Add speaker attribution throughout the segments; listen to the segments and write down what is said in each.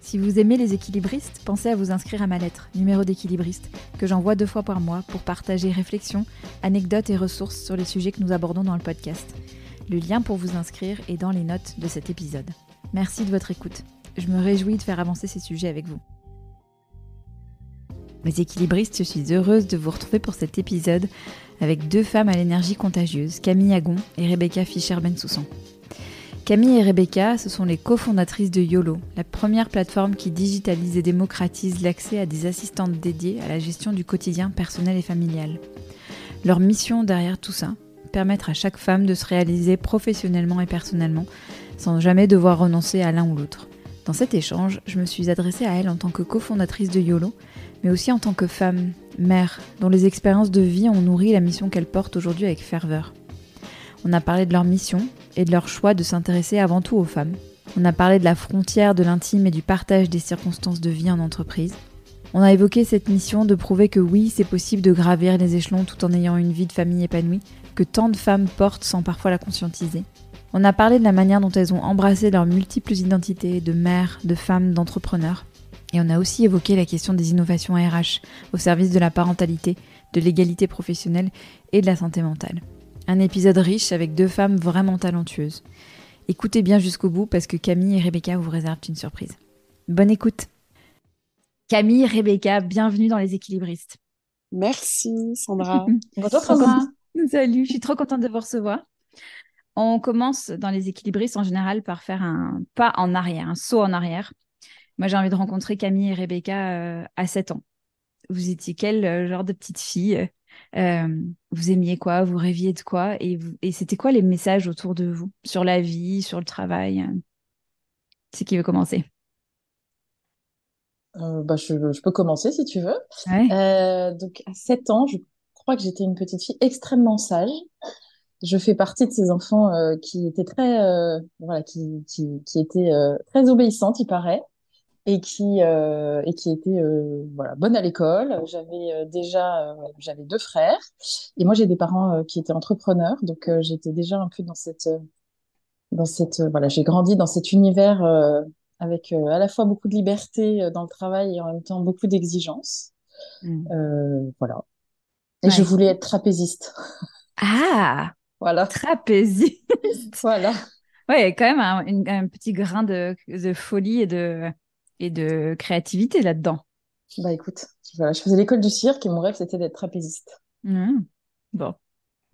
Speaker 1: Si vous aimez les équilibristes, pensez à vous inscrire à ma lettre, numéro d'équilibriste, que j'envoie deux fois par mois pour partager réflexions, anecdotes et ressources sur les sujets que nous abordons dans le podcast. Le lien pour vous inscrire est dans les notes de cet épisode. Merci de votre écoute. Je me réjouis de faire avancer ces sujets avec vous. Les équilibristes, je suis heureuse de vous retrouver pour cet épisode avec deux femmes à l'énergie contagieuse, Camille Agon et Rebecca Fischer-Bensoussan. Camille et Rebecca, ce sont les cofondatrices de YOLO, la première plateforme qui digitalise et démocratise l'accès à des assistantes dédiées à la gestion du quotidien personnel et familial. Leur mission derrière tout ça, permettre à chaque femme de se réaliser professionnellement et personnellement, sans jamais devoir renoncer à l'un ou l'autre. Dans cet échange, je me suis adressée à elle en tant que cofondatrice de YOLO, mais aussi en tant que femme, mère, dont les expériences de vie ont nourri la mission qu'elle porte aujourd'hui avec ferveur. On a parlé de leur mission et de leur choix de s'intéresser avant tout aux femmes. On a parlé de la frontière de l'intime et du partage des circonstances de vie en entreprise. On a évoqué cette mission de prouver que oui, c'est possible de gravir les échelons tout en ayant une vie de famille épanouie, que tant de femmes portent sans parfois la conscientiser. On a parlé de la manière dont elles ont embrassé leurs multiples identités de mères, de femmes, d'entrepreneurs. Et on a aussi évoqué la question des innovations RH au service de la parentalité, de l'égalité professionnelle et de la santé mentale. Un épisode riche avec deux femmes vraiment talentueuses. Écoutez bien jusqu'au bout parce que Camille et Rebecca vous réservent une surprise. Bonne écoute. Camille, Rebecca, bienvenue dans Les Équilibristes.
Speaker 2: Merci Sandra.
Speaker 1: Bonjour Sandra. Salut, je suis trop contente de vous recevoir. On commence dans Les Équilibristes en général par faire un pas en arrière, un saut en arrière. Moi, j'ai envie de rencontrer Camille et Rebecca euh, à 7 ans. Vous étiez quel euh, genre de petite fille euh, vous aimiez quoi? Vous rêviez de quoi? Et, et c'était quoi les messages autour de vous? Sur la vie, sur le travail C'est qui veut commencer?
Speaker 2: Euh, bah, je, je, peux commencer si tu veux. Euh, donc, à 7 ans, je crois que j'étais une petite fille extrêmement sage. Je fais partie de ces enfants euh, qui étaient très, euh, voilà, qui, qui, qui étaient euh, très obéissantes, il paraît et qui euh, et qui était euh, voilà bonne à l'école. J'avais euh, déjà j'avais deux frères et moi j'ai des parents qui étaient entrepreneurs donc j'étais déjà un peu dans cette dans cette voilà j'ai grandi dans cet univers avec à la fois beaucoup de liberté dans le travail et en même temps beaucoup d'exigences. Mmh. voilà. Et ouais. je voulais être trapéziste.
Speaker 1: Ah voilà. Trapéziste.
Speaker 2: voilà.
Speaker 1: Ouais, quand même un, un, petit grain de, de folie et de et de créativité là-dedans.
Speaker 2: Bah écoute, voilà, je faisais l'école du cirque et mon rêve c'était d'être trapéziste.
Speaker 1: Mmh. Bon,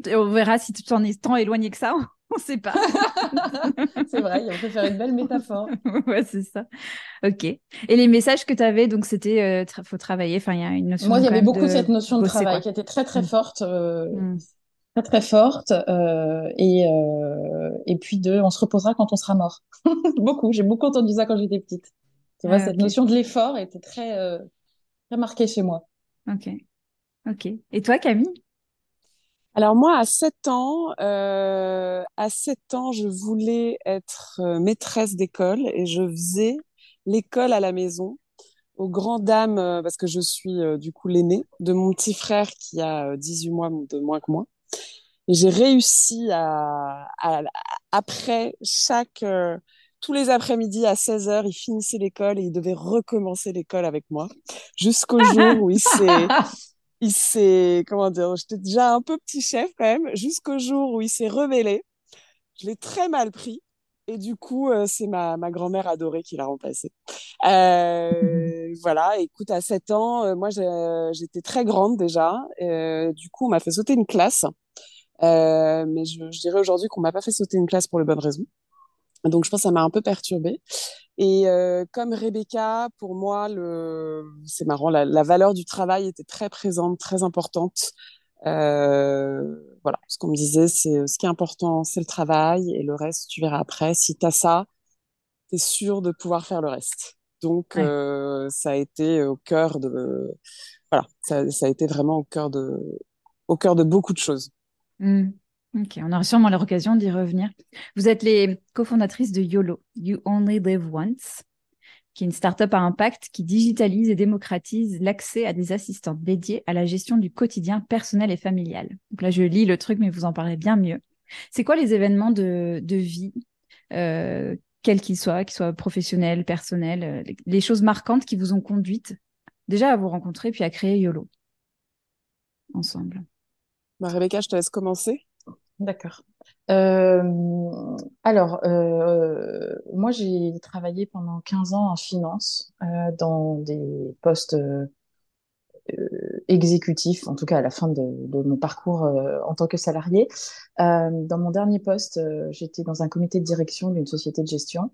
Speaker 1: et on verra si tu t'en es tant éloigné que ça. On ne sait pas.
Speaker 2: c'est vrai, on peut faire une belle métaphore.
Speaker 1: ouais, c'est ça. Ok. Et les messages que tu avais, donc c'était euh, tra faut travailler. Enfin, il y a une notion.
Speaker 2: Moi, il y avait beaucoup de... cette notion de bosser, travail quoi. qui était très très mmh. forte, euh, mmh. très très forte, euh, et euh, et puis de, on se reposera quand on sera mort. beaucoup. J'ai beaucoup entendu ça quand j'étais petite. Tu vois, ah, cette okay. notion de l'effort était très, euh, très marquée chez moi.
Speaker 1: Ok. Ok. Et toi, Camille?
Speaker 3: Alors moi, à 7 ans, euh, à 7 ans, je voulais être euh, maîtresse d'école et je faisais l'école à la maison aux grandes dames, parce que je suis euh, du coup l'aînée de mon petit frère qui a 18 mois de moins que moi. Et j'ai réussi à, à, après chaque tous les après-midi à 16h, il finissait l'école et il devait recommencer l'école avec moi jusqu'au jour où il s'est il s'est comment dire, j'étais déjà un peu petit chef quand même jusqu'au jour où il s'est rebellé. Je l'ai très mal pris et du coup, euh, c'est ma, ma grand-mère adorée qui l'a remplacé. Euh, voilà, écoute, à 7 ans, moi j'étais très grande déjà. du coup, on m'a fait sauter une classe. mais je, je dirais aujourd'hui qu'on m'a pas fait sauter une classe pour les bonnes raisons. Donc, je pense que ça m'a un peu perturbée. Et euh, comme Rebecca, pour moi, le... c'est marrant, la, la, valeur du travail était très présente, très importante. Euh, voilà, ce qu'on me disait, c'est ce qui est important, c'est le travail et le reste, tu verras après. Si tu as ça, tu es sûr de pouvoir faire le reste. Donc, euh, ça a été au cœur de. Voilà, ça, ça, a été vraiment au cœur de, au cœur de beaucoup de choses.
Speaker 1: Mmh. Ok, on aura sûrement l'occasion d'y revenir. Vous êtes les cofondatrices de YOLO, You Only Live Once, qui est une start-up à impact qui digitalise et démocratise l'accès à des assistants dédiés à la gestion du quotidien personnel et familial. Donc là, je lis le truc, mais vous en parlez bien mieux. C'est quoi les événements de, vie, euh, quels qu'ils soient, qu'ils soient professionnels, personnels, euh, les, choses marquantes qui vous ont conduite déjà à vous rencontrer puis à créer YOLO ensemble?
Speaker 3: Bah, Rebecca, je te laisse commencer.
Speaker 2: D'accord. Euh, alors, euh, moi, j'ai travaillé pendant 15 ans en finance, euh, dans des postes exécutifs, en tout cas à la fin de, mon parcours en tant que salarié. dans mon dernier poste, j'étais dans un comité de direction d'une société de gestion.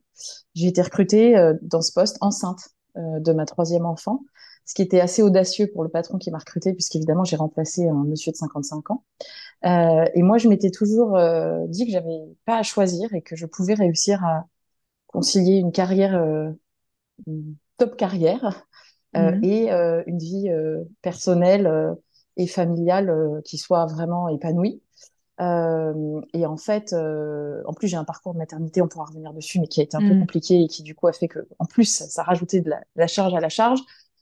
Speaker 2: J'ai été recrutée dans ce poste enceinte de ma troisième enfant ce qui était assez audacieux pour le patron qui m'a recruté, puisqu'évidemment, j'ai remplacé un monsieur de 55 ans. Euh, et moi, je m'étais toujours euh, dit que j'avais pas à choisir et que je pouvais réussir à concilier une carrière, euh, une top carrière, mhm. et une vie personnelle et familiale qui soit vraiment épanouie. et en fait, en plus, j'ai un parcours de maternité, on pourra revenir dessus, mais qui a été un peu mhm. compliqué et qui du coup a fait que, en plus, ça, rajoutait de la, de la charge à la charge.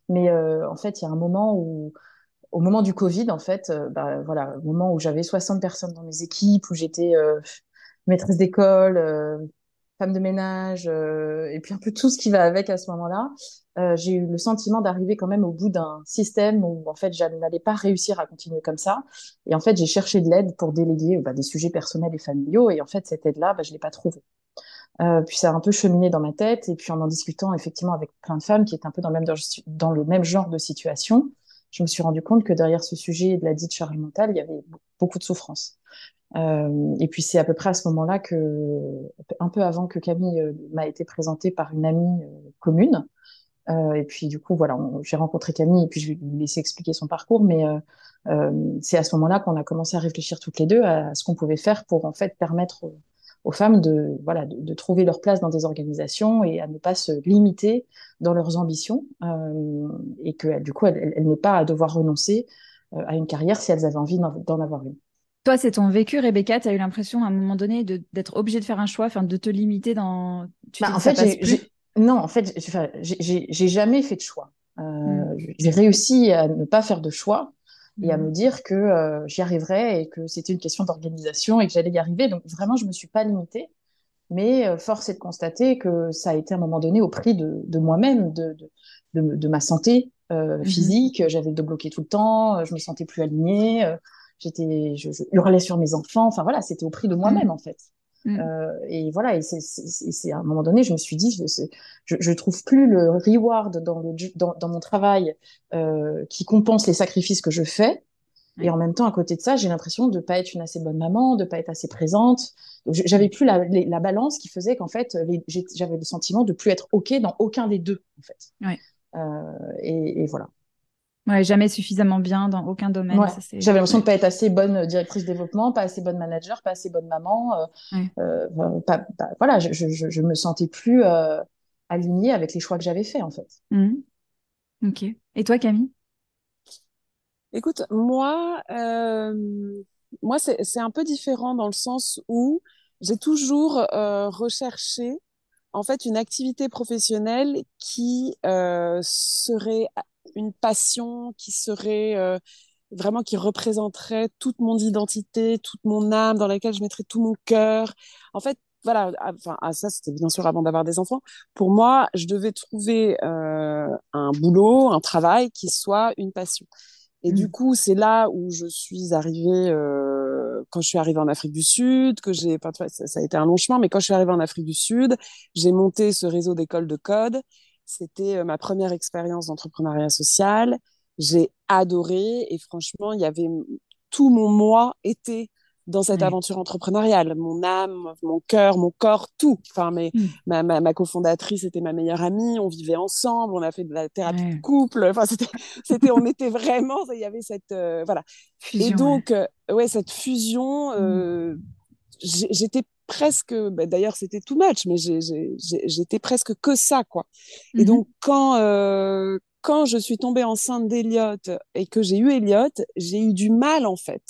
Speaker 2: Mais en fait, il y a un moment où, au moment du Covid, en fait, euh, bah, voilà, au moment où j'avais 60 personnes dans mes équipes, où j'étais euh, maîtresse d'école, femme de ménage, et puis un peu tout ce qui va avec à ce moment-là, j'ai eu le sentiment d'arriver quand même au bout d'un système où en fait, je n'allais pas réussir à continuer comme ça. Et en fait, j'ai cherché de l'aide pour déléguer bah, des sujets personnels et familiaux. Et en fait, cette aide-là, bah, je l'ai pas trouvée. Euh, puis ça a un peu cheminé dans ma tête. Et puis en en discutant effectivement avec plein de femmes qui étaient un peu dans le même genre de situation, je me suis rendu compte que derrière ce sujet de la dite charge mentale, il y avait beaucoup de souffrance. Euh, et puis c'est à peu près à ce moment-là que, un peu avant que Camille euh, m'a été présentée par une amie euh, commune. Euh, et puis du coup, voilà, j'ai rencontré Camille et puis je lui laisser expliquer son parcours. Mais c'est à ce moment-là qu'on a commencé à réfléchir toutes les deux à ce qu'on pouvait faire pour en fait permettre femmes de, voilà, de, trouver leur place dans des organisations et à ne pas se limiter dans leurs ambitions euh, et que du coup, elles, elles, n'aient pas à devoir renoncer euh, à une carrière si elles avaient envie d'en avoir une.
Speaker 1: Toi, c'est ton vécu, Rebecca. Tu as eu l'impression à un moment donné d'être obligée de faire un choix, enfin de te limiter dans.
Speaker 2: Tu bah, en fait, non, en fait, j'ai jamais fait de choix. Euh, hmm. J'ai réussi à ne pas faire de choix et à me dire que euh, j'y arriverais et que c'était une question d'organisation et que j'allais y arriver. Donc vraiment, je me suis pas limitée. Mais euh, force est de constater que ça a été à un moment donné au prix de, de moi-même, de, de, de, ma santé euh, mhm. physique. J'avais de bloquer tout le temps, je me sentais plus alignée, j'étais, je, je, hurlais sur mes enfants. Enfin voilà, c'était au prix de moi-même mhm. en fait. Mm. Euh, et voilà, et c'est à un moment donné, je me suis dit, je, je trouve plus le reward dans, le, dans, dans mon travail euh, qui compense les sacrifices que je fais. Et en même temps, à côté de ça, j'ai l'impression de pas être une assez bonne maman, de pas être assez présente. J'avais plus la, la, balance qui faisait qu'en fait, j'avais le sentiment de plus être ok dans aucun des deux, en fait.
Speaker 1: Ouais.
Speaker 2: Euh, et, et, voilà.
Speaker 1: Ouais, jamais suffisamment bien dans aucun domaine.
Speaker 2: J'avais l'impression de pas être assez bonne directrice développement, pas assez bonne manager, pas assez bonne maman. Euh, euh, pas, voilà, je, je, je, me sentais plus euh, alignée avec les choix que j'avais faits en fait.
Speaker 1: Mmh. Ok. Et toi, Camille?
Speaker 3: Écoute, moi, moi c'est un peu différent dans le sens où j'ai toujours recherché en fait une activité professionnelle qui serait une passion qui serait euh, vraiment qui représenterait toute mon identité, toute mon âme, dans laquelle je mettrais tout mon cœur. En fait, voilà, enfin ah, ça c'était bien sûr avant d'avoir des enfants. Pour moi, je devais trouver euh, un boulot, un travail qui soit une passion. Et du mmh. coup, c'est là où je suis arrivée euh, quand je suis arrivée en Afrique du Sud, que j'ai, ça, ça a été un long chemin, mais quand je suis arrivée en Afrique du Sud, j'ai monté ce réseau d'écoles de code C'était ma première expérience d'entrepreneuriat social. J'ai adoré et franchement, il y avait tout mon moi était dans cette aventure entrepreneuriale. Mon âme, mon cœur, mon corps, tout. Enfin, mais mmh. ma, ma, ma, cofondatrice était ma meilleure amie. On vivait ensemble. On a fait de la thérapie de couple. Enfin, c'était, c'était, on était vraiment. Il y avait cette, euh, voilà. et donc, ouais. Euh, cette fusion. Euh, mmh. J'étais presque. Bah, d'ailleurs, c'était too much, mais j'étais presque que ça, quoi. Et mmh donc, quand quand je suis tombée enceinte d'Eliot et que j'ai eu Elliot, j'ai eu du mal en fait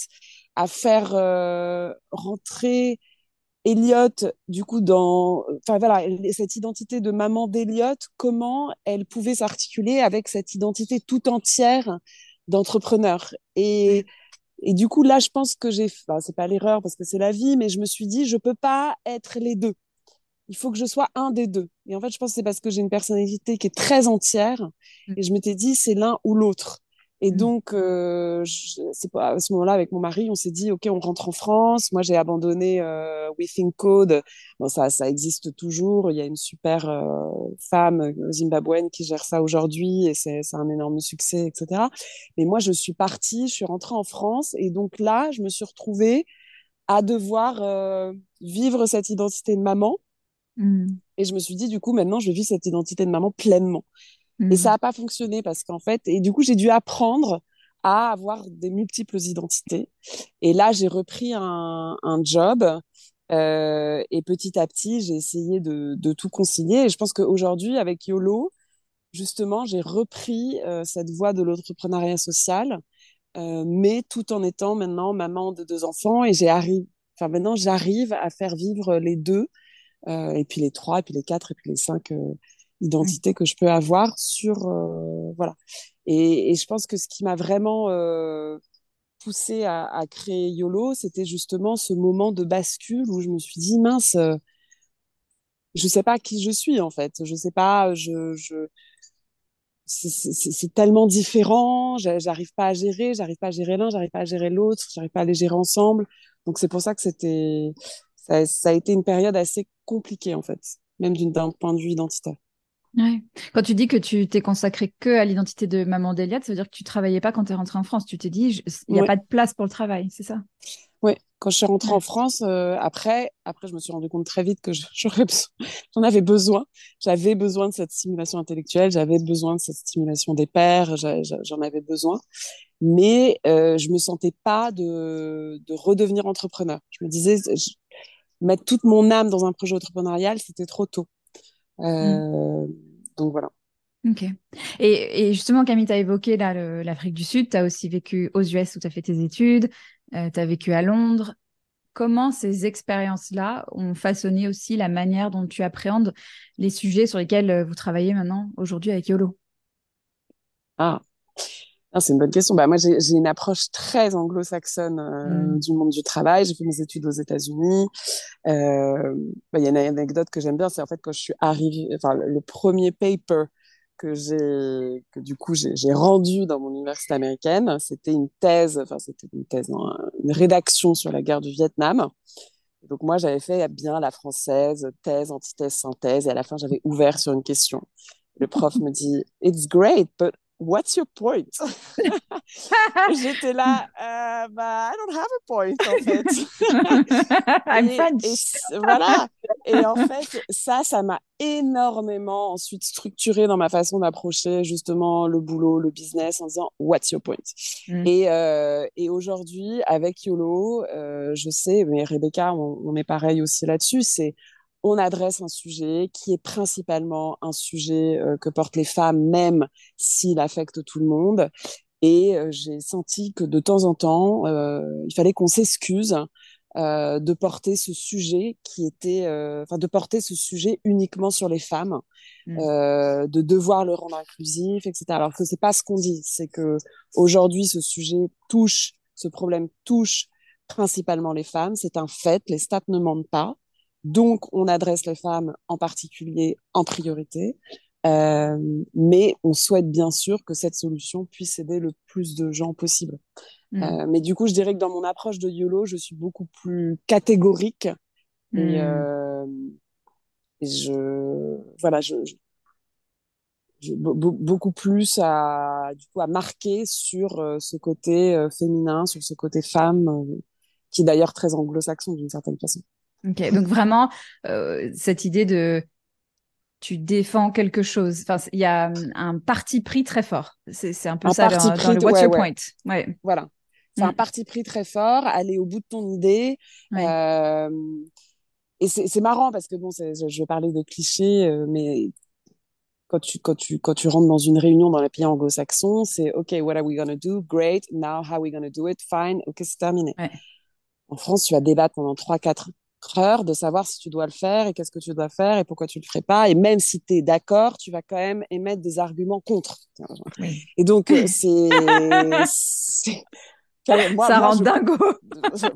Speaker 3: à faire euh, rentrer Elliot du coup dans enfin voilà cette identité de maman d'Elliot comment elle pouvait s'articuler avec cette identité tout entière d'entrepreneur et et du coup là je pense que j'ai enfin, c'est pas l'erreur parce que c'est la vie mais je me suis dit je peux pas être les deux. Il faut que je sois un des deux. Et en fait je pense que c'est parce que j'ai une personnalité qui est très entière mmh. et je m'étais dit c'est l'un ou l'autre et mmh. donc, euh, c'est pas à ce moment-là avec mon mari, on s'est dit ok, on rentre en France. Moi, j'ai abandonné euh, We Think Code. Bon, ça, ça existe toujours. Il y a une super euh, femme euh, zimbabwéenne qui gère ça aujourd'hui et c'est un énorme succès, etc. Mais moi, je suis partie, je suis rentrée en France et donc là, je me suis retrouvée à devoir euh, vivre cette identité de maman. Mmh. Et je me suis dit, du coup, maintenant, je vis cette identité de maman pleinement. Et ça n'a pas fonctionné parce qu'en fait, et du coup, j'ai dû apprendre à avoir des multiples identités. Et là, j'ai repris un, un job euh, et petit à petit, j'ai essayé de, de, tout concilier. Et je pense qu'aujourd'hui, avec YOLO, justement, j'ai repris euh, cette voie de l'entrepreneuriat social, euh, mais tout en étant maintenant maman de deux enfants. Et j'ai arrivé, enfin maintenant, j'arrive à faire vivre les deux, euh, et puis les trois, et puis les quatre, et puis les cinq euh, identité que je peux avoir sur euh, voilà. Et, je pense que ce qui m'a vraiment euh, poussé à, créer YOLO c'était justement ce moment de bascule où je me suis dit mince euh, je sais pas qui je suis en fait. Je sais pas je, je c'est tellement différent. J'arrive pas à gérer j'arrive pas à gérer l'un j'arrive pas à gérer l'autre j'arrive pas à les gérer ensemble. Donc c'est pour ça que c'était ça a été une période assez compliquée en fait même d'un point de vue identitaire
Speaker 1: Ouais. Quand tu dis que tu t'es consacré que à l'identité de maman d'Eliade, ça veut dire que tu travaillais pas quand tu es rentrée en France. Tu t'es dit, il n'y a pas de place pour le travail, c'est ça?
Speaker 3: Oui, quand je suis rentrée en France, euh, après, après, je me suis rendu compte très vite que j'en avais besoin. J'avais besoin de cette stimulation intellectuelle, j'avais besoin de cette stimulation des pères, j'en avais besoin. Mais euh, je me sentais pas de, de redevenir entrepreneur. Je me disais, mettre toute mon âme dans un projet entrepreneurial, c'était trop tôt. Mmh. Euh, donc voilà.
Speaker 1: Ok. Et, justement, Camille, tu as évoqué l'Afrique du Sud, tu as aussi vécu aux US où tu as fait tes études, euh, tu as vécu à Londres. Comment ces expériences-là ont façonné aussi la manière dont tu appréhendes les sujets sur lesquels euh, vous travaillez maintenant, aujourd'hui avec YOLO?
Speaker 3: Ah, c'est une bonne question. Bah, moi, j'ai une approche très anglo-saxonne euh, mmh. du monde du travail. J'ai fait mes études aux États-Unis. Euh, bah, il y a une anecdote que j'aime bien, c'est en fait quand je suis arrivée, enfin, le premier paper que j'ai, que du coup j'ai rendu dans mon université américaine, c'était une thèse, enfin c'était une thèse, non, une rédaction sur la guerre du Vietnam. Donc moi j'avais fait bien la française, thèse, antithèse, synthèse, et à la fin j'avais ouvert sur une question. Le prof me dit, It's great, but what's your point? J'étais là, euh, bah, I don't have a point en fait.
Speaker 1: I'm et, French.
Speaker 3: Et, voilà. Et en fait, ça, ça m'a énormément ensuite structuré dans ma façon d'approcher justement le boulot, le business en disant what's your point? Mm. Et, euh, et aujourd'hui, avec YOLO, euh, je sais, mais Rebecca, on, on est pareil aussi là-dessus, c'est on adresse un sujet qui est principalement un sujet euh, que portent les femmes, même s'il affecte tout le monde. Et euh, j'ai senti que de temps en temps, euh, il fallait qu'on s'excuse de porter ce sujet qui était, enfin, de porter ce sujet uniquement sur les femmes, mmh. de devoir le rendre inclusif, etc. Alors que c'est pas ce qu'on dit, c'est que aujourd'hui, ce sujet touche, ce problème touche principalement les femmes. C'est un fait, les stats ne mentent pas. Donc, on adresse les femmes en particulier en priorité. Euh, mais on souhaite bien sûr que cette solution puisse aider le plus de gens possible. Mmh. Euh, mais du coup, je dirais que dans mon approche de YOLO, je suis beaucoup plus catégorique. Et, mmh. euh, et je, voilà, je, beaucoup plus à du coup à marquer sur ce côté féminin, sur ce côté femme, qui est d'ailleurs très anglo-saxon d'une certaine façon.
Speaker 1: Ok, donc vraiment cette idée de tu défends quelque chose. Enfin, il y a un parti pris très fort. C'est un peu ça dans, le What's Your Point? Ouais.
Speaker 3: Voilà. C'est un mm. parti pris très fort, aller au bout de ton idée. Euh, et c'est marrant parce que, bon, je vais parler de clichés, euh, mais quand tu, quand, tu, quand tu rentres dans une réunion dans les pays anglo-saxons, c'est OK, what are we going to do? Great. Now, how are we going to do it? Fine. OK, c'est terminé. En France, tu vas débattre pendant 3-4 heures de savoir si tu dois le faire et qu'est-ce que tu dois faire et pourquoi tu le ferais pas. Et même si tu es d'accord, tu vas quand même émettre des arguments contre. Et donc, euh, c'est
Speaker 1: moi, ça rend dingo.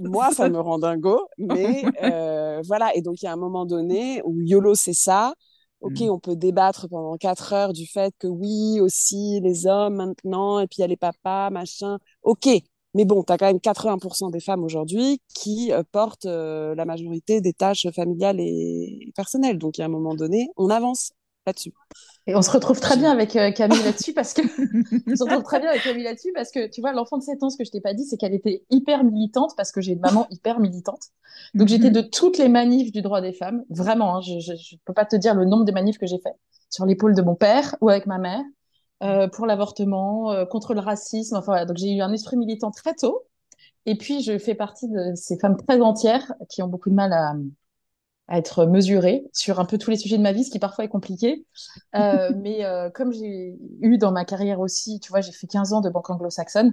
Speaker 3: moi, ça me rend dingo. Mais euh, voilà. Et donc, il y a un moment donné où YOLO, c'est ça. Ok, mm. on peut débattre pendant quatre heures du fait que oui, aussi, les hommes maintenant, et puis il y a les papas, machin. Ok. Mais bon, tu as quand même 80% des femmes aujourd'hui qui euh, portent euh, la majorité des tâches familiales et personnelles. Donc, a un moment donné, on avance là-dessus.
Speaker 2: Et on se retrouve très bien avec euh, Camille là-dessus parce que on se retrouve très bien avec Camille là-dessus parce que tu vois l'enfant de 7 ans ce que je t'ai pas dit c'est qu'elle était hyper militante parce que j'ai une maman hyper militante. Donc j'étais de toutes les manifs du droit des femmes, vraiment hein, je, je, peux pas te dire le nombre de manifs que j'ai fait sur l'épaule de mon père ou avec ma mère euh, pour l'avortement, euh, contre le racisme, enfin voilà. Donc j'ai eu un esprit militant très tôt. Et puis je fais partie de ces femmes très entières qui ont beaucoup de mal à à être mesurée sur un peu tous les sujets de ma vie, ce qui parfois est compliqué. Euh, mais comme j'ai eu dans ma carrière aussi, tu vois, j'ai fait 15 ans de banque anglo-saxonne,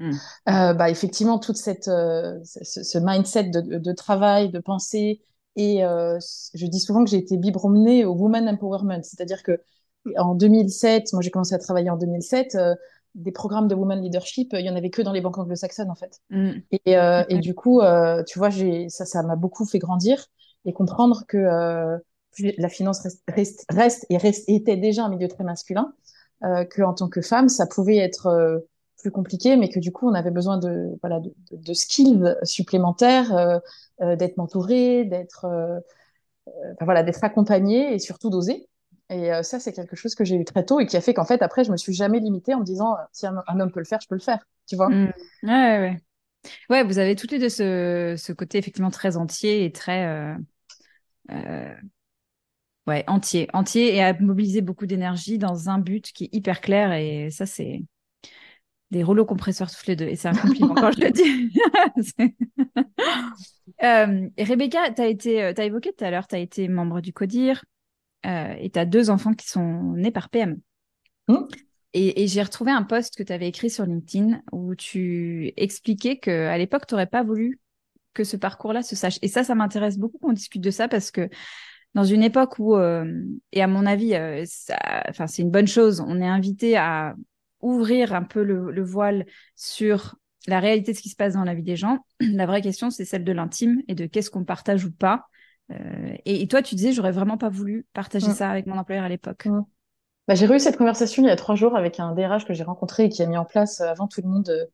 Speaker 2: hmm. bah, effectivement, toute cette, ce, ce, mindset de, de, travail, de pensée, et euh, je dis souvent que j'ai été biberonnée au Woman Empowerment, c'est-à-dire que en 2007, moi j'ai commencé à travailler en 2007, des programmes de woman leadership, il y en avait que dans les banques anglo-saxonnes en fait. Hmm. Et, et, du coup, tu vois, ça, ça m'a beaucoup fait grandir et comprendre que euh, la finance reste, reste, et reste, était déjà un milieu très masculin, euh, que en tant que femme, ça pouvait être euh, plus compliqué, mais que du coup, on avait besoin de voilà de, de, skills supplémentaires, euh, euh, d'être mentoré, d'être enfin, voilà d'être accompagné et surtout d'oser. Et ça, c'est quelque chose que j'ai eu très tôt et qui a fait qu'en fait, après, je me suis jamais limitée en me disant si un, homme peut le faire, je peux le faire. Tu vois
Speaker 1: mmh. Ouais, ouais. Ouais, vous avez toutes les deux ce, ce côté effectivement très entier et très euh, ouais, entier, entier et à mobiliser beaucoup d'énergie dans un but qui est hyper clair. Et ça, c'est des rouleaux compresseurs tous les deux. Et c'est un compliment quand je le dis. euh, Rebecca, tu as, as évoqué tout à l'heure, tu as été membre du CODIR euh, et tu as deux enfants qui sont nés par PM. Mmh. Et, et j'ai retrouvé un post que tu avais écrit sur LinkedIn où tu expliquais qu'à l'époque, tu n'aurais pas voulu que ce parcours-là se sache. Et ça, ça m'intéresse beaucoup qu'on discute de ça parce que dans une époque où, euh, et à mon avis, euh, enfin, c'est une bonne chose, on est invité à ouvrir un peu le, voile sur la réalité de ce qui se passe dans la vie des gens. La vraie question, c'est celle de l'intime et de qu'est-ce qu'on partage ou pas. Euh, et, toi, tu disais, j'aurais vraiment pas voulu partager ça avec mon employeur à l'époque.
Speaker 2: Bah, j'ai eu cette conversation il y a trois jours avec un DRH que j'ai rencontré et qui a mis en place avant tout le monde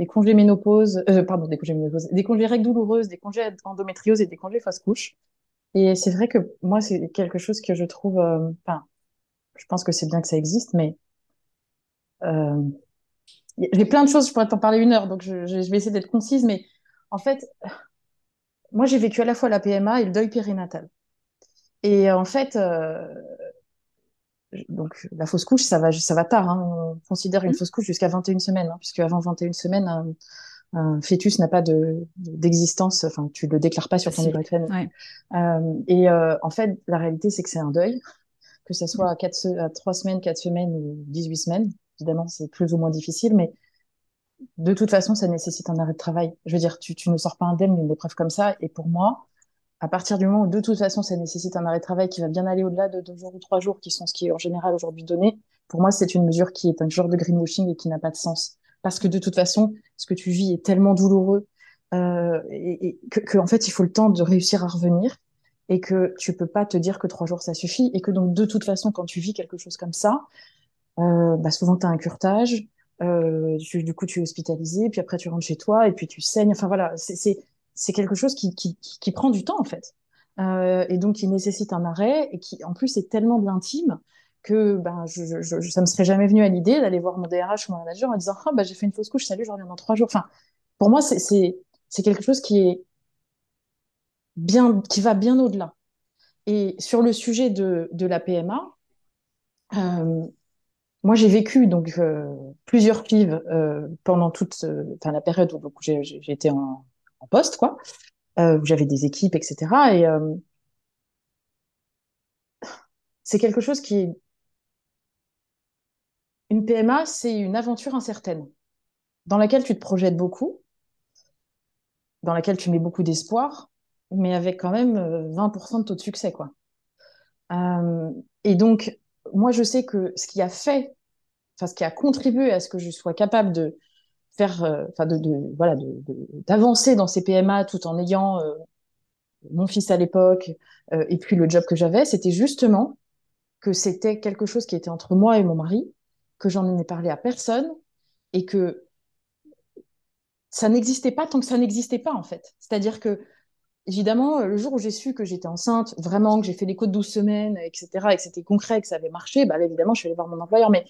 Speaker 2: des congés ménopause, euh, pardon, des congés ménopause, des congés règles douloureuses, des congés endométriose et des congés fausse couche. Et c'est vrai que moi, c'est quelque chose que je trouve, euh, enfin, je pense que c'est bien que ça existe, mais euh, j'ai plein de choses, je pourrais t'en parler une heure, donc je, je vais essayer d'être concise, mais en fait, moi, j'ai vécu à la fois la PMA et le deuil périnatal. Et en fait, euh, donc la fausse couche, ça va, ça va tard. Hein. On considère une mmh. fausse couche jusqu'à 21 semaines, hein, puisque avant 21 semaines, un, un fœtus n'a pas de d'existence. Enfin, tu le déclares pas sur ton livret euh, et euh, en fait, la réalité, c'est que c'est un deuil, que ça soit à, quatre, à 3 semaines, 4 semaines ou 18 semaines. Évidemment, c'est plus ou moins difficile, mais de toute façon, ça nécessite un arrêt de travail. Je veux dire, tu, ne sors pas indemne d'une épreuve comme ça. Et pour moi, à partir du moment où de toute façon ça nécessite un arrêt de travail qui va bien aller au-delà de deux jours ou trois jours, qui sont ce qui est en général aujourd'hui donné, pour moi c'est une mesure qui est un genre de greenwashing et qui n'a pas de sens. Parce que de toute façon, ce que tu vis est tellement douloureux euh, et, que, en fait il faut le temps de réussir à revenir et que tu peux pas te dire que trois jours ça suffit et que donc de toute façon quand tu vis quelque chose comme ça, euh, bah souvent tu as un curtage, euh, du coup tu es hospitalisé, puis après tu rentres chez toi et puis tu saignes. Enfin voilà, c'est quelque chose qui, prend du temps en fait. Euh, et donc qui nécessite un arrêt et qui en plus est tellement intime que ben, je, ça me serait jamais venu à l'idée d'aller voir mon DRH ou mon manager en disant ah, bah, j'ai fait une fausse couche, salut, je reviens dans trois jours. Enfin, pour moi, c'est quelque chose qui est bien, qui va bien au-delà. Et sur le sujet de, de la PMA, euh, moi, j'ai vécu donc euh, plusieurs pives euh, pendant toute enfin, la période où, été en, poste, quoi, où j'avais des équipes, etc. Et c'est quelque chose qui une PMA, c'est une aventure incertaine dans laquelle tu te projettes beaucoup, dans laquelle tu mets beaucoup d'espoir, mais avec quand même 20% de taux de succès, quoi. et donc, moi, je sais que ce qui a fait, enfin, ce qui a contribué à ce que je sois capable de faire, euh, enfin, de, voilà, d'avancer dans ces PMA tout en ayant euh, mon fils à l'époque euh, et puis le job que j'avais, c'était justement que c'était quelque chose qui était entre moi et mon mari, que j'en ai parlé à personne et que ça n'existait pas tant que ça n'existait pas en fait. C'est-à-dire que évidemment, le jour où j'ai su que j'étais enceinte, vraiment, que j'ai fait l'écho de 12 semaines, etc., et que c'était concret, que ça avait marché, bah, évidemment, je suis allée voir mon employeur. Mais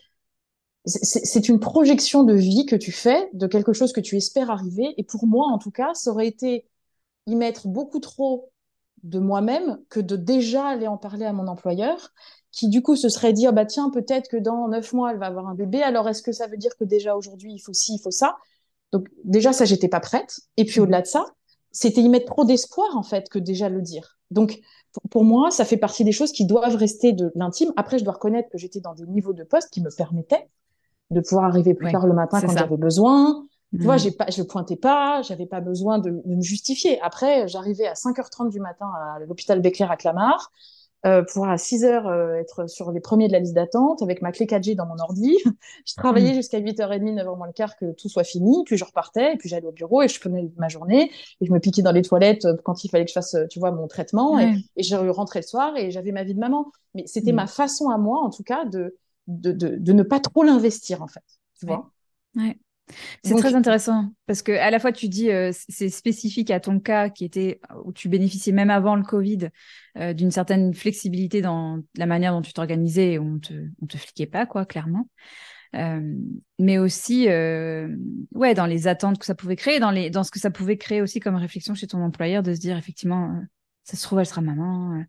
Speaker 2: c'est une projection de vie que tu fais de quelque chose que tu espères arriver. Et pour moi, en tout cas, ça aurait été y mettre beaucoup trop de moi-même que de déjà aller en parler à mon employeur, qui du coup se serait dire, bah tiens, peut-être que dans neuf mois, elle va avoir un bébé. Alors, est-ce que ça veut dire que déjà aujourd'hui, il faut ci, il faut ça? Donc, déjà, ça, j'étais pas prête. Et puis, mmh. au-delà de ça, c'était y mettre trop d'espoir en fait que déjà le dire. Donc pour moi, ça fait partie des choses qui doivent rester de l'intime. Après, je dois reconnaître que j'étais dans des niveaux de poste qui me permettaient de pouvoir arriver plus tard le matin quand j'avais besoin. Tu vois, mmh. j'ai pas, je pointais pas, j'avais pas besoin de, de, me justifier. Après, j'arrivais à 5h30 du matin à l'hôpital Becler à Clamart euh, pour à 6 heures euh, être sur les premiers de la liste d'attente avec ma clé 4G dans mon ordi. je travaillais mm. jusqu'à 8h30, 9h moins le quart que tout soit fini, puis je repartais, et puis j'allais au bureau et je prenais ma journée et je me piquais dans les toilettes euh, quand il fallait que je fasse, tu vois, mon traitement et, et je rentrais le soir et j'avais ma vie de maman. Mais c'était mm. ma façon à moi, en tout cas, de, de, de, de ne pas trop l'investir, en fait. Tu vois
Speaker 1: ouais. C'est très intéressant parce que à la fois tu dis euh, c'est spécifique à ton cas qui était où tu bénéficiais même avant le Covid euh, d'une certaine flexibilité dans la manière dont tu t'organisais et on te on te fliquait pas quoi clairement. Euh, mais aussi ouais dans les attentes que ça pouvait créer dans les dans ce que ça pouvait créer aussi comme réflexion chez ton employeur de se dire effectivement ça se trouve elle sera maman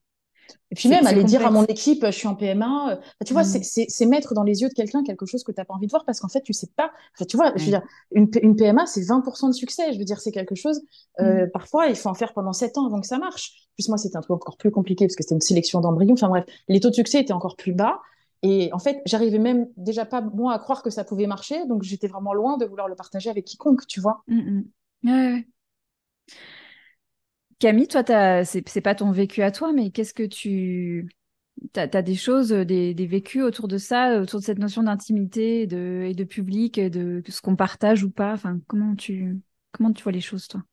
Speaker 2: et puis même aller dire à mon équipe, je suis en PMA, euh, tu vois, mm. c'est mettre dans les yeux de quelqu'un quelque chose que tu n'as pas envie de voir parce qu'en fait, tu sais pas. tu vois, je veux dire, une, une PMA, c'est 20% de succès. Je veux dire, c'est quelque chose. Euh, mm. Parfois, il faut en faire pendant 7 ans avant que ça marche. Plus moi, c'était un truc encore plus compliqué parce que c'était une sélection d'embryons. Enfin bref, les taux de succès étaient encore plus bas. Et en fait, j'arrivais même déjà pas moi à croire que ça pouvait marcher, donc j'étais vraiment loin de vouloir le partager avec quiconque, tu vois.
Speaker 1: Mm, ouais. Camille, toi, c'est pas ton vécu à toi, mais qu'est-ce que tu. Tu as, des choses, euh, des, vécus autour de ça, autour de cette notion d'intimité et de, public, de ce qu'on partage ou pas? Enfin, comment, tu, comment tu vois les choses, toi?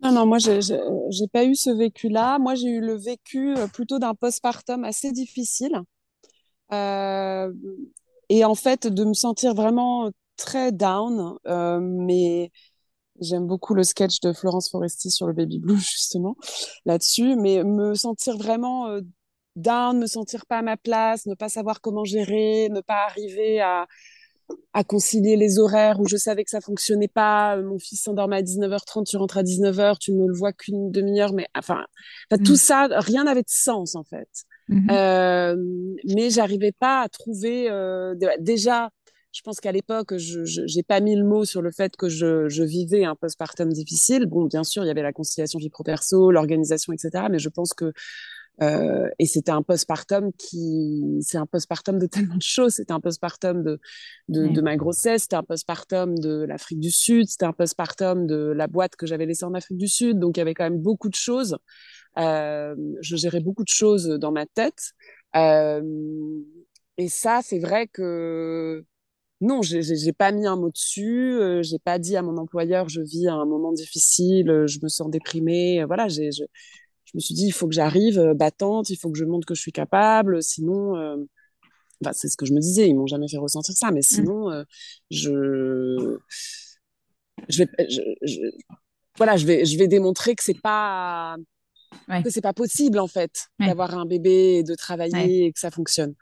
Speaker 3: Non, non, moi, j'ai pas eu ce vécu-là. Moi, j'ai eu le vécu euh, plutôt d'un postpartum assez difficile. Euh, et en fait, de me sentir vraiment très down, mais J'aime beaucoup le sketch de Florence Foresti sur le baby blue, justement, là-dessus. Mais me sentir vraiment euh, down, me sentir pas à ma place, ne pas savoir comment gérer, ne pas arriver à, à concilier les horaires où je savais que ça fonctionnait pas. Mon fils s'endormait à 19h30, tu rentres à 19h, tu ne le vois qu'une demi-heure. Mais enfin, tout mm. ça, rien n'avait de sens, en fait. Mm-hmm. euh, mais j'arrivais pas à trouver euh, déjà je pense qu'à l'époque, je n'ai pas mis le mot sur le fait que je, je vivais un postpartum difficile. Bon, bien sûr, il y avait la conciliation vie pro-perso, l'organisation, etc. Mais je pense que euh, et c'était un postpartum qui, c'est un postpartum de tellement de choses. C'était un postpartum de, de, de ma grossesse, c'était un postpartum de l'Afrique du Sud, c'était un postpartum de la boîte que j'avais laissée en Afrique du Sud. Donc il y avait quand même beaucoup de choses. Euh, je gérais beaucoup de choses dans ma tête. Euh, et ça, c'est vrai que non, j'ai pas mis un mot dessus. Euh, j'ai pas dit à mon employeur je vis un moment difficile, euh, je me sens déprimée. Euh, voilà, je, je, me suis dit il faut que j'arrive battante, il faut que je montre que je suis capable. Sinon, enfin, c'est ce que je me disais. Ils m'ont jamais fait ressentir ça, mais mmh. sinon, je, je vais, je, voilà, je vais, je vais démontrer que c'est pas que c'est pas possible en fait d'avoir un bébé et de travailler et que ça fonctionne.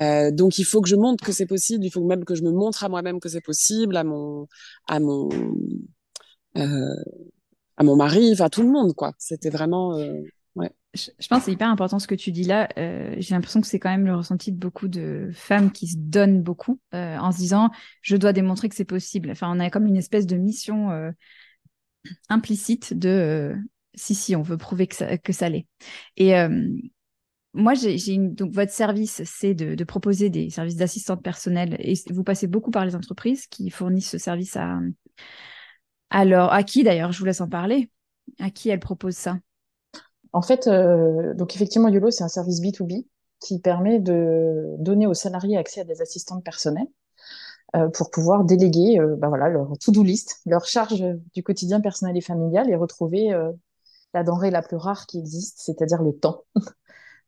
Speaker 3: Euh, donc il faut que je montre que c'est possible, il faut même que je me montre à moi-même que c'est possible, à mon à mon euh, à mon mari, enfin tout le monde quoi. C'était vraiment euh.
Speaker 1: Je, pense que c'est hyper important ce que tu dis là. J'ai l'impression que c'est quand même le ressenti de beaucoup de femmes qui se donnent beaucoup en se disant je dois démontrer que c'est possible. Enfin on a comme une espèce de mission implicite de si si on veut prouver que ça que ça l'est. Moi, donc votre service, c'est de, proposer des services d'assistante personnelle et vous passez beaucoup par les entreprises qui fournissent ce service à. Alors, à qui d'ailleurs Je vous laisse en parler. À qui elles proposent ça?
Speaker 2: En fait, euh, donc effectivement, YOLO, c'est un service B2B qui permet de donner aux salariés accès à des assistantes personnelles euh, pour pouvoir déléguer euh, bah voilà, leur to-do list, leur charge du quotidien personnel et familial et retrouver la denrée la plus rare qui existe, c'est-à-dire le temps.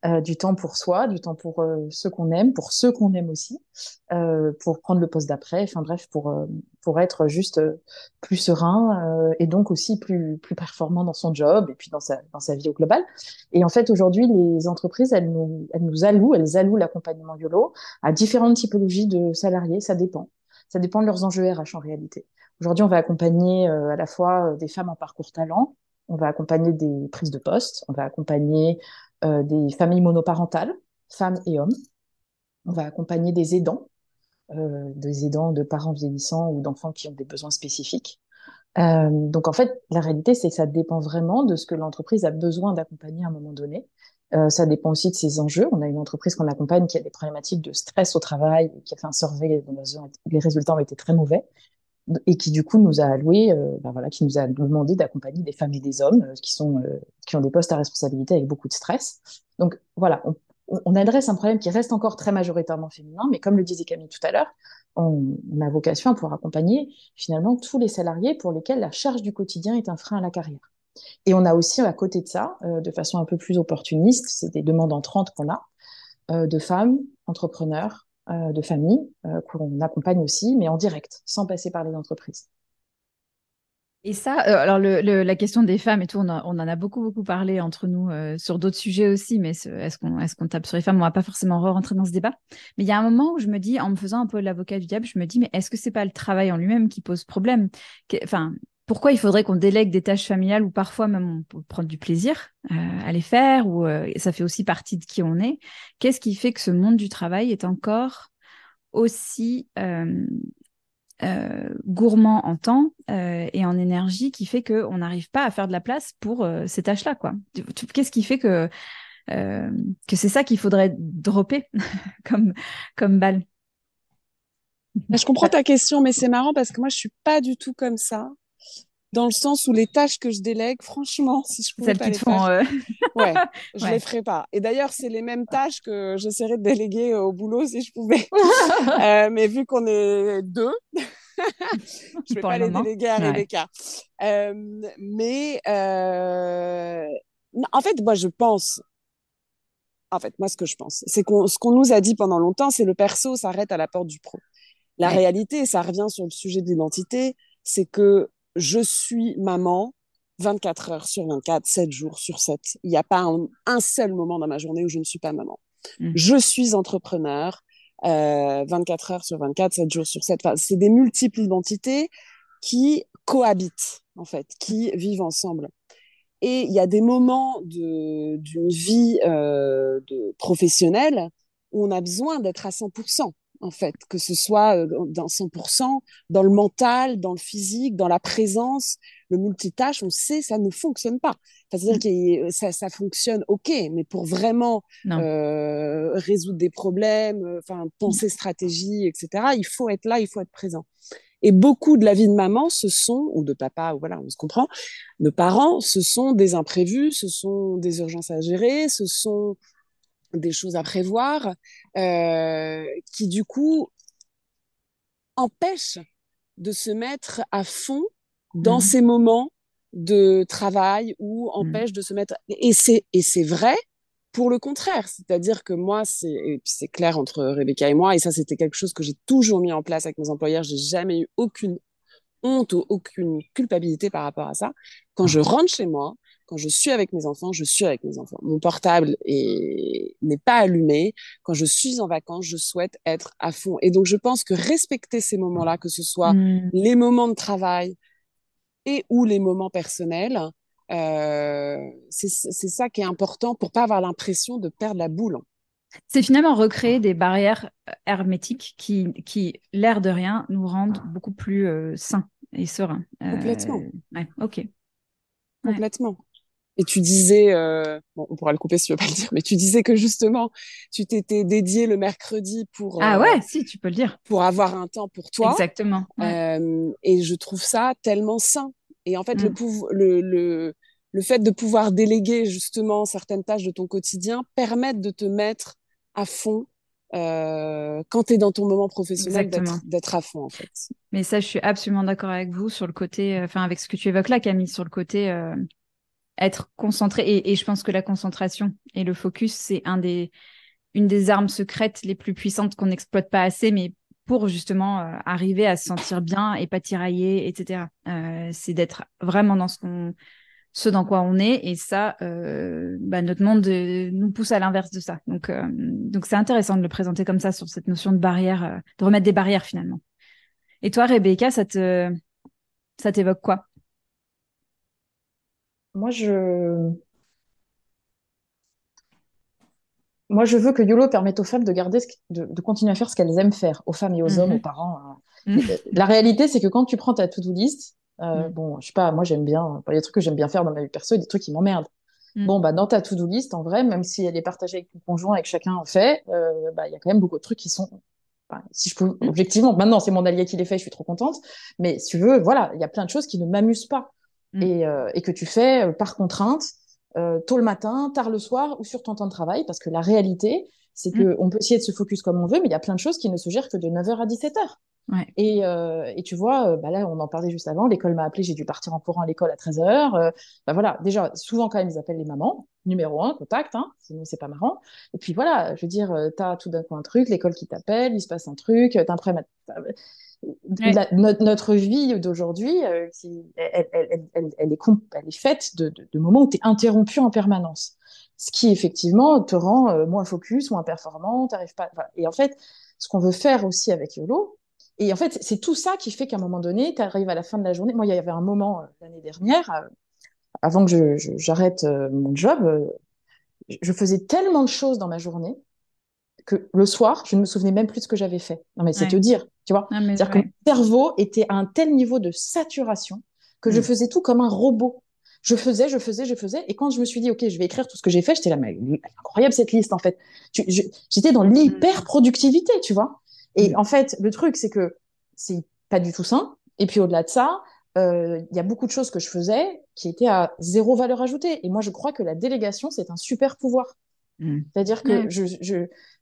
Speaker 2: Euh, du temps pour soi, du temps pour euh, ceux qu'on aime, pour ceux qu'on aime aussi, euh, pour prendre le poste d'après, enfin bref, pour pour être juste plus serein et donc aussi plus plus performant dans son job et puis dans sa dans sa vie au global. Et en fait, aujourd'hui, les entreprises, elles nous elles nous allouent, elles allouent l'accompagnement YOLO à différentes typologies de salariés, ça dépend. Ça dépend de leurs enjeux RH en réalité. Aujourd'hui, on va accompagner à la fois des femmes en parcours talent, on va accompagner des prises de poste, on va accompagner euh, des familles monoparentales, femmes et hommes. On va accompagner des aidants, euh, des aidants de parents vieillissants ou d'enfants qui ont des besoins spécifiques. Euh, donc en fait, la réalité, c'est que ça dépend vraiment de ce que l'entreprise a besoin d'accompagner à un moment donné. Ça dépend aussi de ses enjeux. On a une entreprise qu'on accompagne qui a des problématiques de stress au travail, qui a fait un survey dont les résultats ont été très mauvais et qui du coup nous a alloué, euh, ben voilà, qui nous a demandé d'accompagner des femmes et des hommes euh, qui sont euh, qui ont des postes à responsabilité avec beaucoup de stress. Donc voilà, on, adresse un problème qui reste encore très majoritairement féminin, mais comme le disait Camille tout à l'heure, on, on, a vocation à pouvoir accompagner finalement tous les salariés pour lesquels la charge du quotidien est un frein à la carrière. Et on a aussi à côté de ça, de façon un peu plus opportuniste, c'est des demandes entrantes qu'on a, de femmes entrepreneurs euh, de famille euh, qu'on accompagne aussi, mais en direct, sans passer par les entreprises.
Speaker 1: Et ça, euh, alors la question des femmes et tout, on, en a beaucoup beaucoup parlé entre nous sur d'autres sujets aussi, mais est-ce qu'on est-ce qu'on tape sur les femmes? On va pas forcément rentrer dans ce débat. Mais il y a un moment où je me dis, en me faisant un peu l'avocat du diable, je me dis, mais est-ce que c'est pas le travail en lui-même qui pose problème? Enfin, pourquoi il faudrait qu'on délègue des tâches familiales où parfois même on peut prendre du plaisir à les faire ou ça fait aussi partie de qui on est. Qu'est-ce qui fait que ce monde du travail est encore aussi euh, euh, gourmand en temps euh, et en énergie qui fait qu'on n'arrive pas à faire de la place pour ces tâches-là Qu'est-ce qui fait que c'est ça qu'il faudrait dropper comme comme balle?
Speaker 3: Je comprends ta question, mais c'est marrant parce que moi, je suis pas du tout comme ça dans le sens où les tâches que je délègue, franchement, si je pouvais pas les faire, euh, ouais, je les ferais pas. Et d'ailleurs, c'est les mêmes tâches que j'essaierais de déléguer au boulot si je pouvais. euh, mais vu qu'on est deux, je vais pas les déléguer à Rebecca. Euh, mais euh... en fait, moi, je pense. En fait, moi, ce que je pense, c'est qu'on ce qu'on nous a dit pendant longtemps, c'est le perso s'arrête à la porte du pro. La réalité, ça revient sur le sujet de l'identité, c'est que je suis maman 24 heures sur 24, 7 jours sur 7. Il n'y a pas un, seul moment dans ma journée où je ne suis pas maman. Mmh. Je suis entrepreneur euh, 24 heures sur 24, 7 jours sur 7. Enfin, c'est des multiples identités qui cohabitent, en fait, qui vivent ensemble. Et il y a des moments d'une vie euh, de professionnelle où on a besoin d'être à 100% en fait, que ce soit euh, dans 100%, dans le mental, dans le physique, dans la présence, le multitâche, on sait ça ne fonctionne pas. C'est-à-dire mmh. que ça, ça fonctionne, ok, mais pour vraiment euh, résoudre des problèmes, euh, enfin penser mmh. stratégie, etc. Il faut être là, il faut être présent. Et beaucoup de la vie de maman, ce sont, ou de papa, ou voilà, on se comprend, de parents, ce sont des imprévus, ce sont des urgences à gérer, ce sont des choses à prévoir, euh, qui du coup empêchent de se mettre à fond dans mmh. ces moments de travail ou mmh. empêchent de se mettre et c'est et c'est vrai pour le contraire c'est-à-dire que moi c'est c'est clair entre Rebecca et moi et ça c'était quelque chose que j'ai toujours mis en place avec mes employeurs j'ai jamais eu aucune honte ou aucune culpabilité par rapport à ça quand je rentre chez moi quand je suis avec mes enfants, je suis avec mes enfants. Mon portable n'est pas allumé. Quand je suis en vacances, je souhaite être à fond. Et donc, je pense que respecter ces moments-là, que ce soit mmh. les moments de travail et ou les moments personnels, euh, c'est ça qui est important pour pas avoir l'impression de perdre la boule.
Speaker 1: C'est finalement recréer des barrières euh, hermétiques qui, qui l'air de rien, nous rendent beaucoup plus euh, sains et sereins.
Speaker 3: Complètement.
Speaker 1: Ouais, ok.
Speaker 3: Complètement. Et tu disais, euh, bon, on pourra le couper si tu veux pas le dire, mais tu disais que justement, tu t'étais dédié le mercredi pour.
Speaker 1: Ah ouais, si, tu peux le dire.
Speaker 3: Pour avoir un temps pour toi.
Speaker 1: Exactement.
Speaker 3: et je trouve ça tellement sain. Et en fait, le, mm. le, le, le fait de pouvoir déléguer justement certaines tâches de ton quotidien permet de te mettre à fond euh, quand tu es dans ton moment professionnel d'être à fond en fait.
Speaker 1: Mais ça, je suis absolument d'accord avec vous sur le côté, euh, enfin avec ce que tu évoques là, Camille, sur le côté euh, être concentré. Et, je pense que la concentration et le focus, c'est un des, une des armes secrètes les plus puissantes qu'on n'exploite pas assez, mais pour justement euh, arriver à se sentir bien et pas tirailler, etc. Euh, c'est d'être vraiment dans ce qu'on ce dans quoi on est et ça euh, bah, notre monde nous pousse à l'inverse de ça donc donc c'est intéressant de le présenter comme ça sur cette notion de barrière de remettre des barrières finalement et toi Rebecca ça te ça t'évoque quoi?
Speaker 2: Moi je moi, je veux que YOLO permette aux femmes de garder, de, continuer à faire ce qu'elles aiment faire, aux femmes et aux hommes, aux mhm. parents. Hein. Mhm. Euh, la réalité, c'est que quand tu prends ta to-do list, euh, mhm. bon, je sais pas, moi j'aime bien, il y a des trucs que j'aime bien faire dans ma vie perso et des trucs qui m'emmerdent. Bon, bah, dans ta to-do list, en vrai, même si elle est partagée avec ton conjoint et que chacun en fait, euh, bah, il y a quand même beaucoup de trucs qui sont, si je peux, objectivement, maintenant c'est mon allié qui les fait, je suis trop contente. Mais si tu veux, voilà, il y a plein de choses qui ne m'amusent pas et, et, que tu fais par contrainte euh, tôt le matin, tard le soir ou sur ton temps de travail, parce que la réalité, c'est mm. qu'on peut essayer de se focus comme on veut, mais il y a plein de choses qui ne se gèrent que de 9h à 17h. Ouais. Et, euh, et, tu vois, euh, bah là, on en parlait juste avant, l'école m'a appelé, j'ai dû partir en courant à l'école à 13h. Euh, bah voilà, déjà, souvent quand même, ils appellent les mamans, numéro un, contact, hein, sinon c'est pas marrant. Et puis voilà, je veux dire, euh, t'as tout d'un coup un truc, l'école qui t'appelle, il se passe un truc, t'as un prêt notre, vie d'aujourd'hui, euh, elle, est faite de moments où tu es interrompu en permanence. Ce qui, effectivement, te rend euh, moins focus, moins performant, t'arrives pas. Et en fait, ce qu'on veut faire aussi avec YOLO, et en fait, c'est tout ça qui fait qu'à un moment donné, tu arrives à la fin de la journée. Moi, il y avait un moment euh, l'année dernière, avant que j'arrête mon job, je faisais tellement de choses dans ma journée que le soir, je ne me souvenais même plus de ce que j'avais fait. Non, mais c'est te dire, tu vois. C'est-à-dire que mon cerveau était à un tel niveau de saturation que je mm. faisais tout comme un robot. Je faisais, je faisais, je faisais. Et quand je me suis dit, OK, je vais écrire tout ce que j'ai fait, j'étais là, mais incroyable cette liste, en fait. J'étais dans l'hyper-productivité, tu vois. Et mm. en fait, le truc, c'est que c'est pas du tout sain. Et puis au-delà de ça, euh, il y a beaucoup de choses que je faisais qui étaient à zéro valeur ajoutée. Et moi, je crois que la délégation, c'est un super pouvoir. Mm. C'est-à-dire que je, je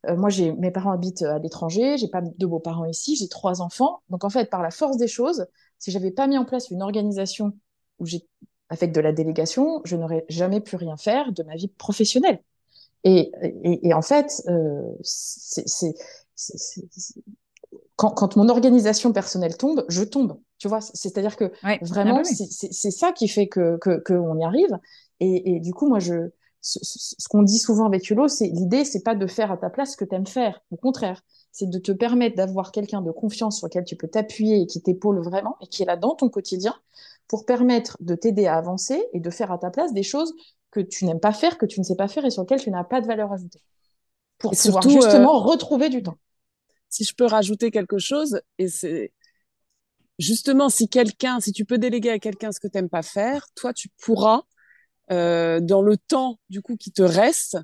Speaker 2: euh, moi, j'ai mes parents habitent à l'étranger, j'ai pas de beaux-parents ici, j'ai trois enfants. Donc en fait, par la force des choses, si j'avais pas mis en place une organisation où j'ai avec de la délégation, je n'aurais jamais pu rien faire de ma vie professionnelle. Et, et, et en fait, euh, c'est quand, quand, mon organisation personnelle tombe, je tombe. Tu vois, c'est-à-dire que vraiment, ah c'est ça qui fait que qu'on y arrive. Et, et, du coup, moi, je ce, qu'on dit souvent avec Yulo, c'est l'idée, c'est pas de faire à ta place ce que tu aimes faire. Au contraire, c'est de te permettre d'avoir quelqu'un de confiance sur lequel tu peux t'appuyer et qui t'épaule vraiment et qui est là dans ton quotidien pour permettre de t'aider à avancer et de faire à ta place des choses que tu n'aimes pas faire, que tu ne sais pas faire et sur lesquelles tu n'as pas de valeur ajoutée. Pour pouvoir justement euh, retrouver du temps.
Speaker 3: Si je peux rajouter quelque chose, et c'est justement si quelqu'un, si tu peux déléguer à quelqu'un ce que tu n'aimes pas faire, toi tu pourras euh, dans le temps du coup qui te reste,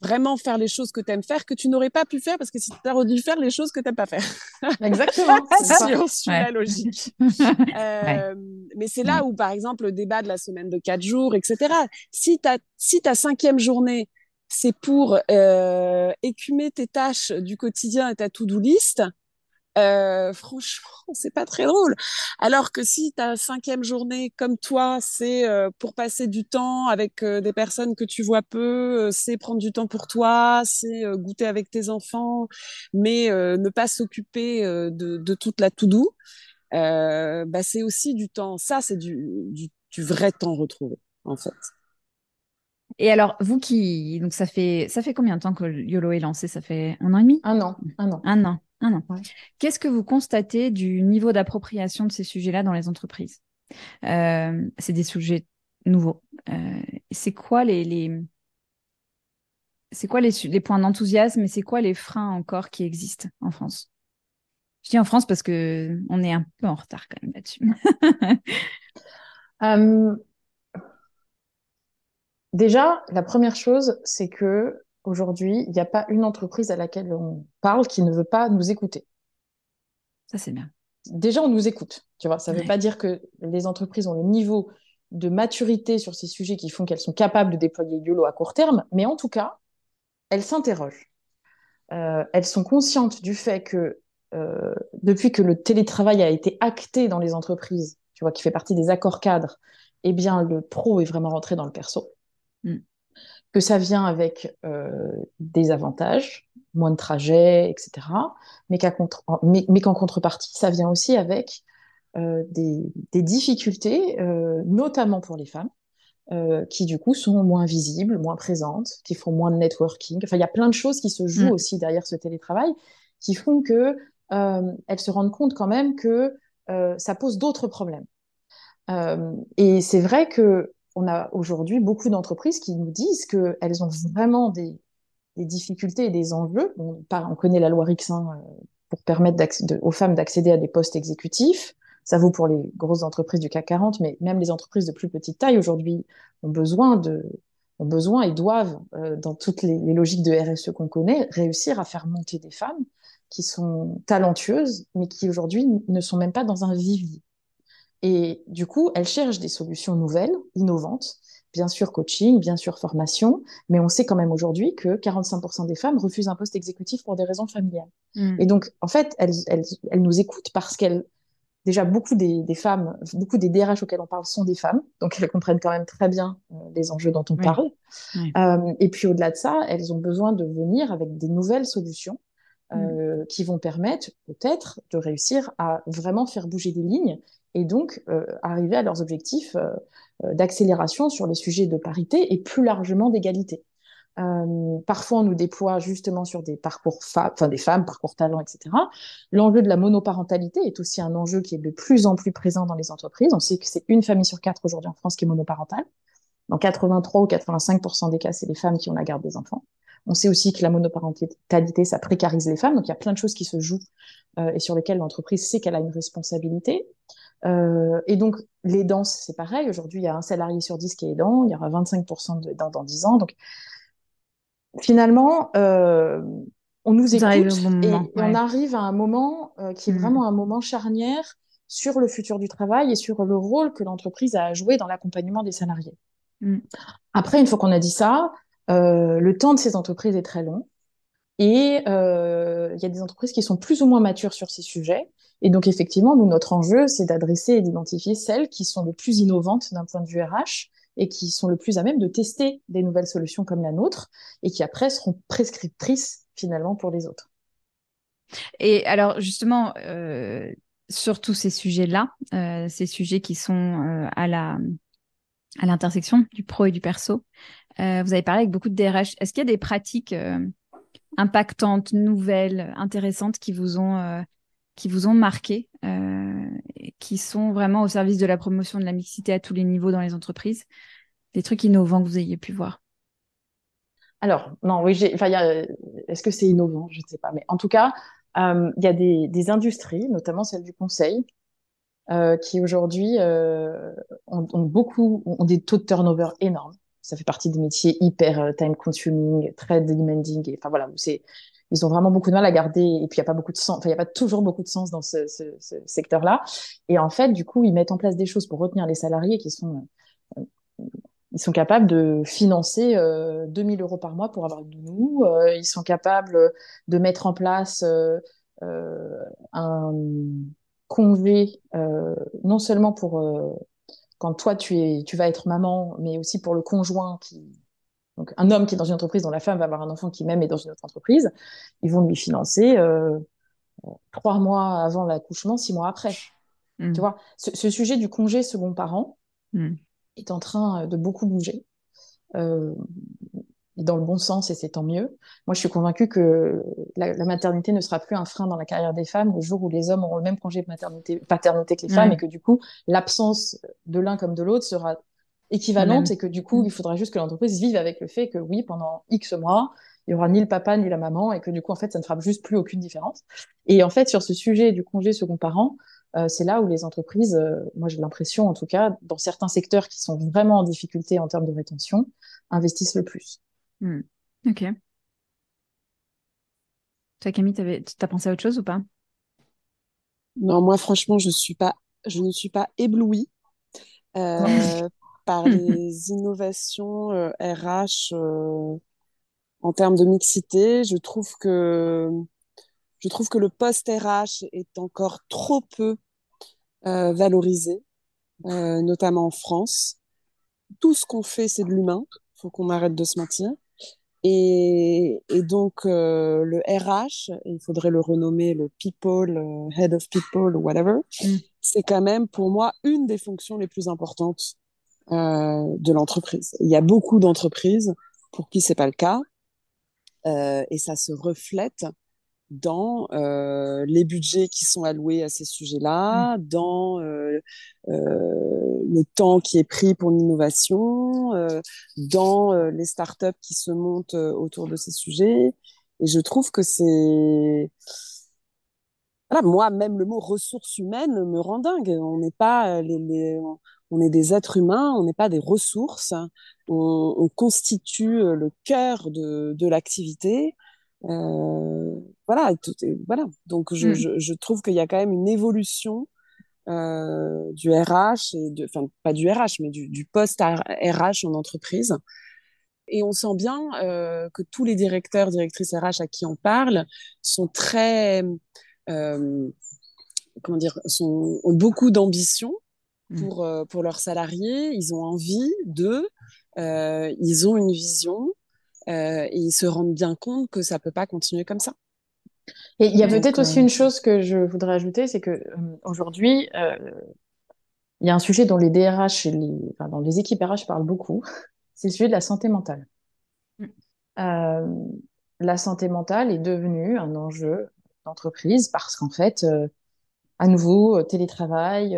Speaker 3: vraiment faire les choses que tu aimes faire que tu n'aurais pas pu faire parce que si tu as dû faire les choses que tu n'aimes pas faire.
Speaker 2: Exactement.
Speaker 3: si on suit la logique. euh, mais c'est là où, par exemple, le débat de la semaine de quatre jours, etc. Si, ta si ta cinquième journée, c'est pour euh, écumer tes tâches du quotidien et ta to-do list, euh, franchement, c'est pas très drôle. Alors que si ta cinquième journée, comme toi, c'est euh, pour passer du temps avec euh, des personnes que tu vois peu, euh, c'est prendre du temps pour toi, c'est goûter avec tes enfants, mais ne pas s'occuper de, de, toute la tout doux, bah c'est aussi du temps. Ça, c'est du, du, du, vrai temps retrouvé, en fait.
Speaker 1: Et alors, vous qui. Donc, ça fait, ça fait combien de temps que YOLO est lancé? Ça fait un an et demi?
Speaker 2: Un an. Un an.
Speaker 1: Un an. Un an. Qu'est-ce que vous constatez du niveau d'appropriation de ces sujets-là dans les entreprises? Euh, C'est des sujets nouveaux. Euh, c'est quoi les, les... c'est quoi les, les points d'enthousiasme et c'est quoi les freins encore qui existent en France? Je dis en France parce que on est un peu en retard quand même là-dessus.
Speaker 2: Euh, déjà, la première chose, c'est que aujourd'hui, il n'y a pas une entreprise à laquelle on parle qui ne veut pas nous écouter.
Speaker 1: Ça, c'est bien.
Speaker 2: Déjà, on nous écoute. Tu vois, ça ne veut pas dire que les entreprises ont le niveau de maturité sur ces sujets qui font qu'elles sont capables de déployer YOLO à court terme, mais en tout cas, elles s'interrogent. Euh, elles sont conscientes du fait que euh, depuis que le télétravail a été acté dans les entreprises, tu vois, qui fait partie des accords cadres, eh bien, le pro est vraiment rentré dans le perso. Mm. Que ça vient avec euh, des avantages, moins de trajets, etc. Mais qu'en contrepartie, ça vient aussi avec euh, des, difficultés, euh, notamment pour les femmes, euh, qui du coup sont moins visibles, moins présentes, qui font moins de networking. Enfin, il y a plein de choses qui se jouent mm. aussi derrière ce télétravail, qui font que elles se rendent compte quand même que ça pose d'autres problèmes. et c'est vrai que on a aujourd'hui beaucoup d'entreprises qui nous disent qu'elles ont vraiment des, difficultés et des enjeux. On, on connaît la loi Rixin pour permettre aux femmes d'accéder à des postes exécutifs. Ça vaut pour les grosses entreprises du CAC 40, mais même les entreprises de plus petite taille aujourd'hui ont besoin ont et doivent, euh, dans toutes les, logiques de RSE qu'on connaît, réussir à faire monter des femmes qui sont talentueuses, mais qui aujourd'hui ne sont même pas dans un vivier. Et du coup, elles cherchent des solutions nouvelles, innovantes, bien sûr coaching, bien sûr formation, mais on sait quand même aujourd'hui que 45% des femmes refusent un poste exécutif pour des raisons familiales. Mmh. Et donc, en fait, elles, elles, elles nous écoutent parce qu'elles déjà beaucoup des, femmes, beaucoup des DRH auxquels on parle sont des femmes, donc elles comprennent quand même très bien euh, les enjeux dont on parle. Euh, et puis au-delà de ça, elles ont besoin de venir avec des nouvelles solutions euh, mm. qui vont permettre peut-être de réussir à vraiment faire bouger des lignes et donc arriver à leurs objectifs d'accélération sur les sujets de parité et plus largement d'égalité. Euh, parfois, on nous déploie justement sur des parcours enfin des femmes, parcours talent, etc. L'enjeu de la monoparentalité est aussi un enjeu qui est de plus en plus présent dans les entreprises. On sait que c'est une famille sur quatre aujourd'hui en France qui est monoparentale. Dans 83 ou 85% des cas, c'est les femmes qui ont la garde des enfants. On sait aussi que la monoparentalité, ça précarise les femmes. Donc, il y a plein de choses qui se jouent euh, et sur lesquelles l'entreprise sait qu'elle a une responsabilité. Euh, et donc, les danses, c'est pareil. Aujourd'hui, il y a un salarié sur 10 qui est aidant. Il y aura 25% d'aidants dans 10 ans. Donc, finalement, euh, on nous écoute et, on arrive à un moment euh, qui est mm. vraiment un moment charnière sur le futur du travail et sur le rôle que l'entreprise a à jouer dans l'accompagnement des salariés. Mm. Après, une fois qu'on a dit ça, le temps de ces entreprises est très long et il y a des entreprises qui sont plus ou moins matures sur ces sujets. Et donc, effectivement, nous, notre enjeu, c'est d'adresser et d'identifier celles qui sont les plus innovantes d'un point de vue RH et qui sont le plus à même de tester des nouvelles solutions comme la nôtre et qui après seront prescriptrices finalement pour les autres.
Speaker 1: Et alors justement, euh, sur tous ces sujets-là, euh, ces sujets qui sont euh, à la à l'intersection du pro et du perso, vous avez parlé avec beaucoup de DRH. Est-ce qu'il y a des pratiques impactantes, nouvelles, intéressantes qui vous ont qui vous ont marqué, qui sont vraiment au service de la promotion de la mixité à tous les niveaux dans les entreprises Des trucs innovants que vous ayez pu voir
Speaker 2: Alors, non, oui, est-ce que c'est innovant? Je ne sais pas. Mais en tout cas, euh, il y a des, industries, notamment celle du conseil, euh, qui aujourd'hui euh, ont, beaucoup, ont des taux de turnover énormes. Ça fait partie des métiers hyper time consuming, très demanding. Et, enfin voilà, c'est ils ont vraiment beaucoup de mal à garder, et puis il n'y a pas beaucoup de sens, enfin, il n'y a pas toujours beaucoup de sens dans ce, secteur-là. Et en fait, du coup, ils mettent en place des choses pour retenir les salariés qui sont, euh, ils sont capables de financer euh, 2000 euros par mois pour avoir une nounou, euh, ils sont capables de mettre en place euh, euh un congé, non seulement pour quand toi tu es, tu vas être maman, mais aussi pour le conjoint qui donc, un homme qui est dans une entreprise dont la femme va avoir un enfant qui même est dans une autre entreprise, ils vont lui financer euh, trois mois avant l'accouchement, six mois après. Mm. Tu vois, ce, sujet du congé second parent mm. est en train euh, de beaucoup bouger. dans le bon sens et c'est tant mieux. Moi, je suis convaincue que la, maternité ne sera plus un frein dans la carrière des femmes le jour où les hommes auront le même congé de maternité, paternité que les femmes et que du coup, l'absence de l'un comme de l'autre sera équivalente et que du coup, il faudra juste que l'entreprise vive avec le fait que oui, pendant X mois, il y aura ni le papa ni la maman et que du coup, en fait, ça ne fera juste plus aucune différence. Et en fait, sur ce sujet du congé second parent, euh, c'est là où les entreprises, euh, moi j'ai l'impression en tout cas, dans certains secteurs qui sont vraiment en difficulté en termes de rétention, investissent le plus.
Speaker 1: Hmm. Ok. Toi, Camille, tu as pensé à autre chose ou pas?
Speaker 3: Non, moi, franchement, je suis pas, je ne suis pas éblouie euh, par les innovations RH en termes de mixité. Je trouve que je trouve que le poste RH est encore trop peu euh, valorisé, euh, notamment en France. Tout ce qu'on fait, c'est de l'humain. Il faut qu'on arrête de se mentir. Et, et donc, euh, le RH, il faudrait le renommer le People, euh, Head of People ou whatever, mm. c'est quand même pour moi une des fonctions les plus importantes euh, de l'entreprise. Il y a beaucoup d'entreprises pour qui c'est pas le cas. Euh, et ça se reflète dans euh, les budgets qui sont alloués à ces sujets-là, mmh. dans euh, euh, le temps qui est pris pour l'innovation, euh, dans euh, les startups qui se montent autour de ces sujets. Et je trouve que c'est... Voilà, moi, même le mot ressources humaines me rend dingue. On n'est pas les, les, on est des êtres humains, on n'est pas des ressources. On, on constitue le cœur de, de l'activité. Euh, voilà, tout voilà. Donc je, mm. je, je trouve qu'il y a quand même une évolution euh, du RH et de, enfin pas du RH, mais du, du poste RH en entreprise. Et on sent bien euh, que tous les directeurs, directrices RH à qui on parle sont très, euh, comment dire, sont, ont beaucoup d'ambition. Pour euh, pour leurs salariés. Ils ont envie de, euh, ils ont une vision euh, et ils se rendent bien compte que ça peut pas continuer comme ça.
Speaker 2: Et il y a peut-être aussi une chose que je voudrais ajouter, c'est que euh, aujourd'hui, il y a un sujet dont les DRH et les, enfin, dans les équipes RH parlent beaucoup, c'est le sujet de la santé mentale. Mm. la santé mentale est devenue un enjeu d'entreprise parce qu'en fait, à nouveau, télétravail,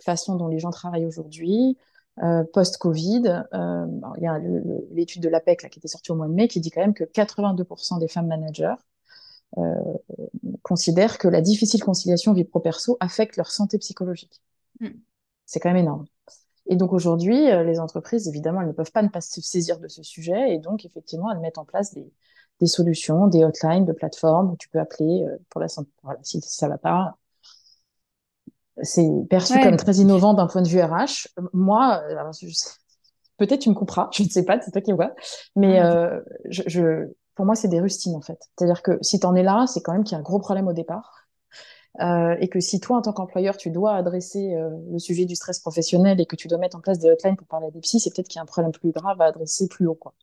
Speaker 2: façon dont les gens travaillent aujourd'hui, euh, post-Covid. Euh, il y a l'étude de l'APEC là, qui était sortie au mois de mai qui dit quand même que 82% des femmes managers euh, considèrent que la difficile conciliation vie pro-perso affecte leur santé psychologique. Mm. C'est quand même énorme. Et donc aujourd'hui, les entreprises, évidemment, elles ne peuvent pas ne pas se saisir de ce sujet et donc effectivement, elles mettent en place des, des solutions, des hotlines, de plateformes où tu peux appeler pour la santé. Voilà, si ça va pas, c'est perçu comme très innovant d'un point de vue RH. Moi, peut-être tu me couperas, je ne sais pas, c'est toi qui vois. Mais euh, je, je, pour moi, c'est des rustines en fait. C'est-à-dire que si tu en es là, c'est quand même qu'il y a un gros problème au départ. Euh, et que si toi, en tant qu'employeur, tu dois adresser euh, le sujet du stress professionnel et que tu dois mettre en place des hotlines pour parler des psys, c'est peut-être qu'il y a un problème plus grave à adresser plus haut. Quoi.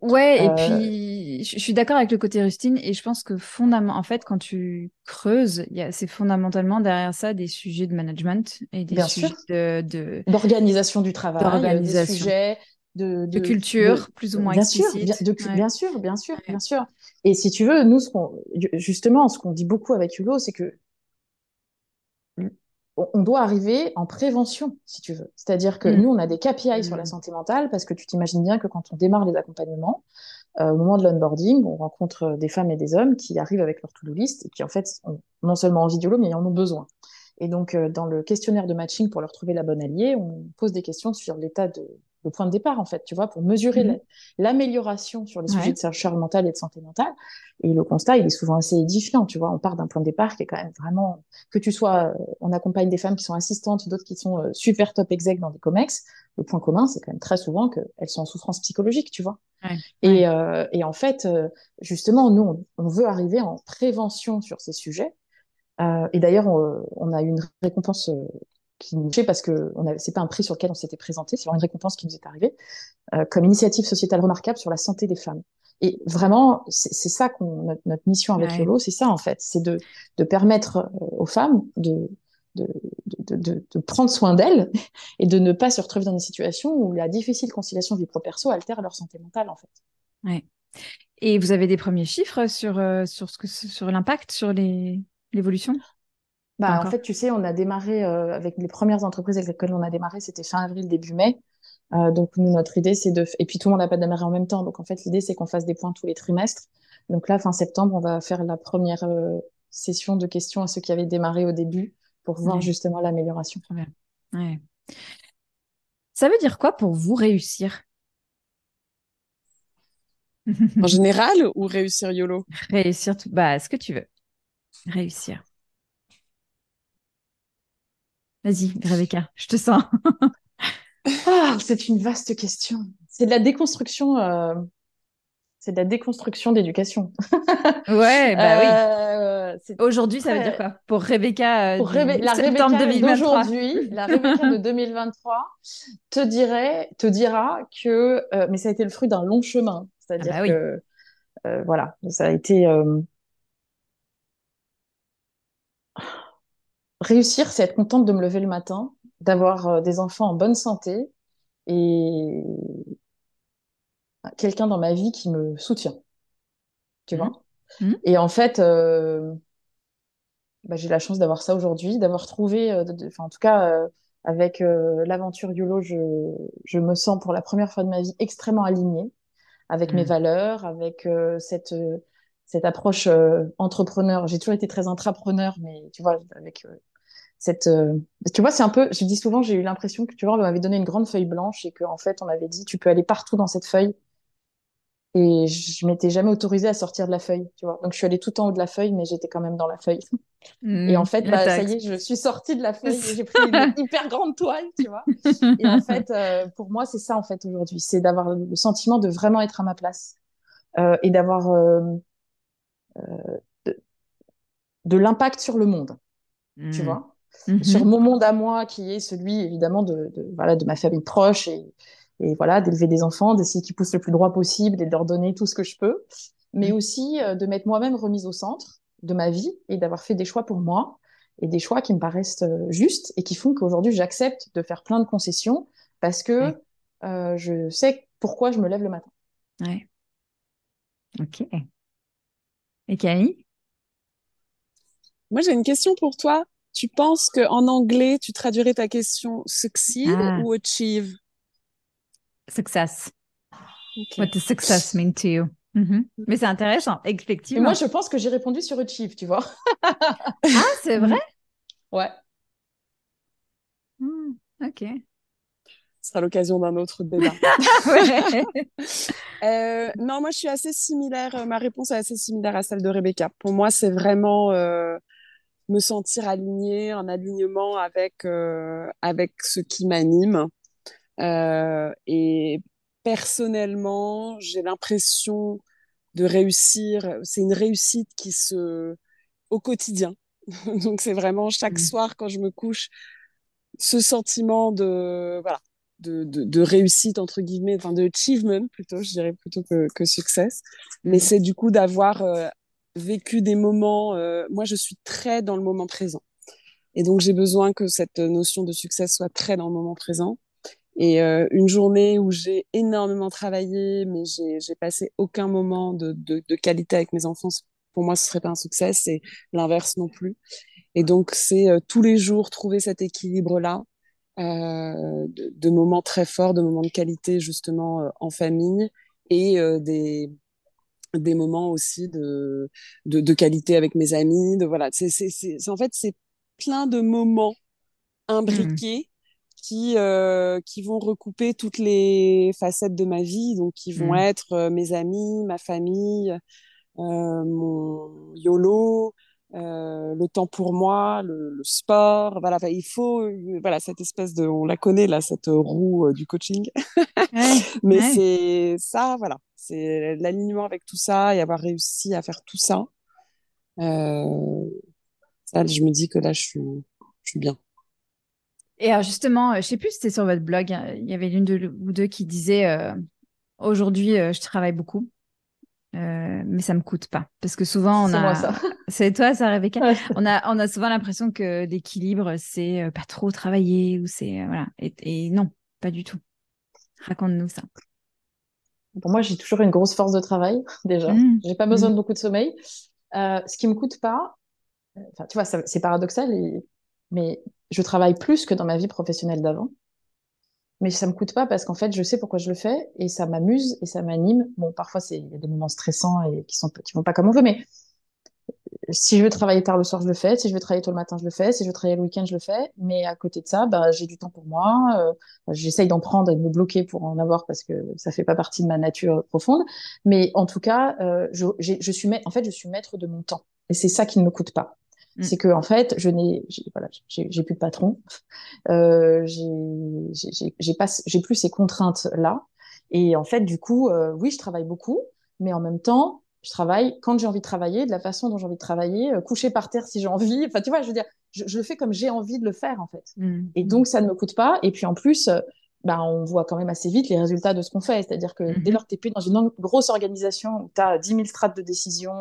Speaker 1: Ouais, et euh, puis je suis d'accord avec le côté rustine et je pense que fondamentalement, en fait, quand tu creuses, c'est fondamentalement derrière ça des sujets de management et des sujets de,
Speaker 2: d'organisation du travail, des sujets de,
Speaker 1: de, culture plus ou moins
Speaker 2: bien Sûr, bien, bien sûr, bien sûr, bien sûr. Et si tu veux, nous, ce qu'on, justement, ce qu'on dit beaucoup avec Hugo, c'est que on doit arriver en prévention, si tu veux. C'est-à-dire que mm. nous, on a des KPI sur la mm. santé mentale parce que tu t'imagines bien que quand on démarre les accompagnements, euh, au moment de l'onboarding, on rencontre des femmes et des hommes qui arrivent avec leur to-do list et qui, en fait, ont non seulement envie d'YOLO, mais en ont besoin. Et donc, euh, dans le questionnaire de matching pour leur trouver la bonne alliée, on pose des questions sur l'état de, le point de départ, en fait, tu vois, pour mesurer mhm. l'amélioration sur les sujets de charge mentale et de santé mentale. Et le constat, il est souvent assez édifiant, tu vois. On part d'un point de départ qui est quand même vraiment, que tu sois, euh, on accompagne des femmes qui sont assistantes, d'autres qui sont euh, super top exec dans des comex. Le point commun, c'est quand même très souvent qu'elles sont en souffrance psychologique, tu vois. Et, euh, et, en fait, justement, nous, on, veut arriver en prévention sur ces sujets. Euh, et d'ailleurs, on, on, a eu une récompense qui nous parce que c'est pas un prix sur lequel on s'était présenté, c'est vraiment une récompense qui nous est arrivée, euh, comme initiative sociétale remarquable sur la santé des femmes. Et vraiment, c'est ça qu'on notre, mission avec YOLO, c'est ça en fait, c'est de, de permettre euh, aux femmes de de, de, prendre soin d'elles et de ne pas se retrouver dans une situation où la difficile conciliation vie pro-perso altère leur santé mentale, en fait.
Speaker 1: Ouais. Et vous avez des premiers chiffres sur, euh, sur, ce que, sur l'impact sur l'évolution?
Speaker 2: Bah, en fait, tu sais, on a démarré euh, avec les premières entreprises avec lesquelles on a démarré, c'était fin avril, début mai. Euh, donc, nous, notre idée, c'est de. Et puis, tout le monde n'a pas démarré en même temps. Donc, en fait, l'idée, c'est qu'on fasse des points tous les trimestres. Donc, là, fin septembre, on va faire la première session de questions à ceux qui avaient démarré au début pour voir justement l'amélioration.
Speaker 1: Ouais. Ça veut dire quoi pour vous réussir?
Speaker 3: En général ou réussir YOLO?
Speaker 1: Réussir, tout... bah, ce que tu veux. Réussir. Vas-y, Rebecca, je te sens.
Speaker 2: ah, c'est une vaste question. C'est de la déconstruction euh, c'est de la déconstruction d'éducation.
Speaker 1: ouais, bah oui. Euh, Aujourd'hui, ça veut dire quoi? Pour Rebecca,
Speaker 2: euh, pour la Rebecca d'aujourd'hui, la Rebecca de 2023 te dirait, te dira que, euh, mais ça a été le fruit d'un long chemin. C'est-à-dire ah bah que, voilà, ça a été réussir, c'est être contente de me lever le matin, d'avoir des enfants en bonne santé et quelqu'un dans ma vie qui me soutient. Tu mmh. vois? Mmh. Et en fait, euh, bah, j'ai la chance d'avoir ça aujourd'hui, d'avoir trouvé, euh, en tout cas, euh, avec l'aventure YOLO, je, je, me sens pour la première fois de ma vie extrêmement alignée avec mes mmh. valeurs, avec cette, cette approche entrepreneur. J'ai toujours été très intrapreneur, mais tu vois, avec cette, tu vois, c'est un peu, je dis souvent, j'ai eu l'impression que, tu vois, on m'avait donné une grande feuille blanche et qu'en fait, on m'avait dit, tu peux aller partout dans cette feuille et je m'étais jamais autorisée à sortir de la feuille, tu vois. Donc, je suis allée tout en haut de la feuille, mais j'étais quand même dans la feuille. Mmh, et en fait, bah, ça y est, je suis sortie de la feuille et j'ai pris une hyper grande toile, tu vois. Et en fait, euh, pour moi, c'est ça, en fait, aujourd'hui. C'est d'avoir le sentiment de vraiment être à ma place euh, et d'avoir euh, de, de l'impact sur le monde, tu mmh. Sur mon monde à moi, qui est celui, évidemment, de, de, voilà, de ma famille proche et, et voilà, d'élever des enfants, d'essayer qu'ils poussent le plus droit possible et de leur donner tout ce que je peux, mais mm. aussi euh, de m'être moi-même remise au centre de ma vie et d'avoir fait des choix pour moi et des choix qui me paraissent euh, justes et qui font qu'aujourd'hui j'accepte de faire plein de concessions parce que euh, je sais pourquoi je me lève le matin.
Speaker 1: Ouais. Ok. Et Camille?
Speaker 3: Moi j'ai une question pour toi. Tu penses qu'en anglais, tu traduirais ta question succeed ah. ou achieve?
Speaker 1: Success. What does success mean to you? Mm-hmm. Mais c'est intéressant, effectivement.
Speaker 2: Et moi, je pense que j'ai répondu sur Achieve, tu vois.
Speaker 1: ah, c'est vrai?
Speaker 2: Ouais.
Speaker 1: Hmm, ok.
Speaker 3: Ce sera l'occasion d'un autre débat. euh, non, moi, je suis assez similaire. Ma réponse est assez similaire à celle de Rebecca. Pour moi, c'est vraiment euh, me sentir alignée, en alignement avec, euh, avec ce qui m'anime. Euh, et personnellement, j'ai l'impression de réussir. C'est une réussite qui se au quotidien. Donc c'est vraiment chaque mmh. soir quand je me couche, ce sentiment de voilà de, de, de réussite entre guillemets, enfin de achievement plutôt, je dirais plutôt que, que success. Mais mmh. c'est du coup d'avoir euh, vécu des moments. Euh, moi, je suis très dans le moment présent. Et donc, j'ai besoin que cette notion de succès soit très dans le moment présent. Et euh, une journée où j'ai énormément travaillé, mais j'ai passé aucun moment de, de, de, qualité avec mes enfants, pour moi, ce serait pas un succès. C'est l'inverse non plus. Et donc, c'est euh, tous les jours trouver cet équilibre-là, euh, de, de, moments très forts, de moments de qualité justement euh, en famille et des des moments aussi de, de, de qualité avec mes amis. De voilà, c'est c'est en fait c'est plein de moments imbriqués qui euh, qui vont recouper toutes les facettes de ma vie, donc qui vont mmh. être euh, mes amis, ma famille, euh, mon YOLO, euh, le temps pour moi, le, le sport. Voilà, il faut euh, voilà cette espèce de, on la connaît là, cette roue du coaching. Mais c'est ça, voilà, c'est l'alignement avec tout ça et avoir réussi à faire tout ça. ça, je me dis que là, je suis, je suis bien.
Speaker 1: Et alors justement, euh, je sais plus si c'était sur votre blog, hein, il y avait l'une ou deux qui disait euh, aujourd'hui, euh, je travaille beaucoup. mais ça me coûte pas. Parce que souvent, on a.
Speaker 2: Moi, ça.
Speaker 1: C'est toi, ça, Rebecca on, a, on a souvent l'impression que l'équilibre, c'est pas trop travailler ou c'est. voilà. Et, non, pas du tout. Raconte-nous ça.
Speaker 2: Pour moi, j'ai toujours une grosse force de travail, déjà. Mmh. J'ai pas besoin de mmh. beaucoup de sommeil. ce qui me coûte pas, enfin, tu vois, c'est paradoxal, mais je travaille plus que dans ma vie professionnelle d'avant mais ça me coûte pas parce qu'en fait, je sais pourquoi je le fais et ça m'amuse et ça m'anime. Bon, parfois, c'est il y a des moments stressants et qui sont qui vont pas comme on veut, mais si je veux travailler tard le soir, je le fais. Si je veux travailler tôt le matin, je le fais. Si je veux travailler le week-end, je le fais. Mais à côté de ça, bah, j'ai du temps pour moi. Euh, J'essaye d'en prendre et de me bloquer pour en avoir parce que ça fait pas partie de ma nature profonde. Mais en tout cas, euh, je, je suis en fait, je suis maître de mon temps. Et c'est ça qui ne me coûte pas. Mm. C'est que en fait, je n'ai, voilà, j'ai plus de patron, euh, j'ai pas, j'ai plus ces contraintes là. Et en fait, du coup, euh, oui, je travaille beaucoup, mais en même temps, je travaille quand j'ai envie de travailler, de la façon dont j'ai envie de travailler, euh, coucher par terre si j'ai envie. Enfin, tu vois, je veux dire, je, je le fais comme j'ai envie de le faire en fait. Mm. Et donc, ça ne me coûte pas. Et puis en plus, euh, bah, on voit quand même assez vite les résultats de ce qu'on fait. C'est-à-dire que mm-hmm. dès lors que tu es plus dans une grosse organisation où tu as 10 000 strates de décision,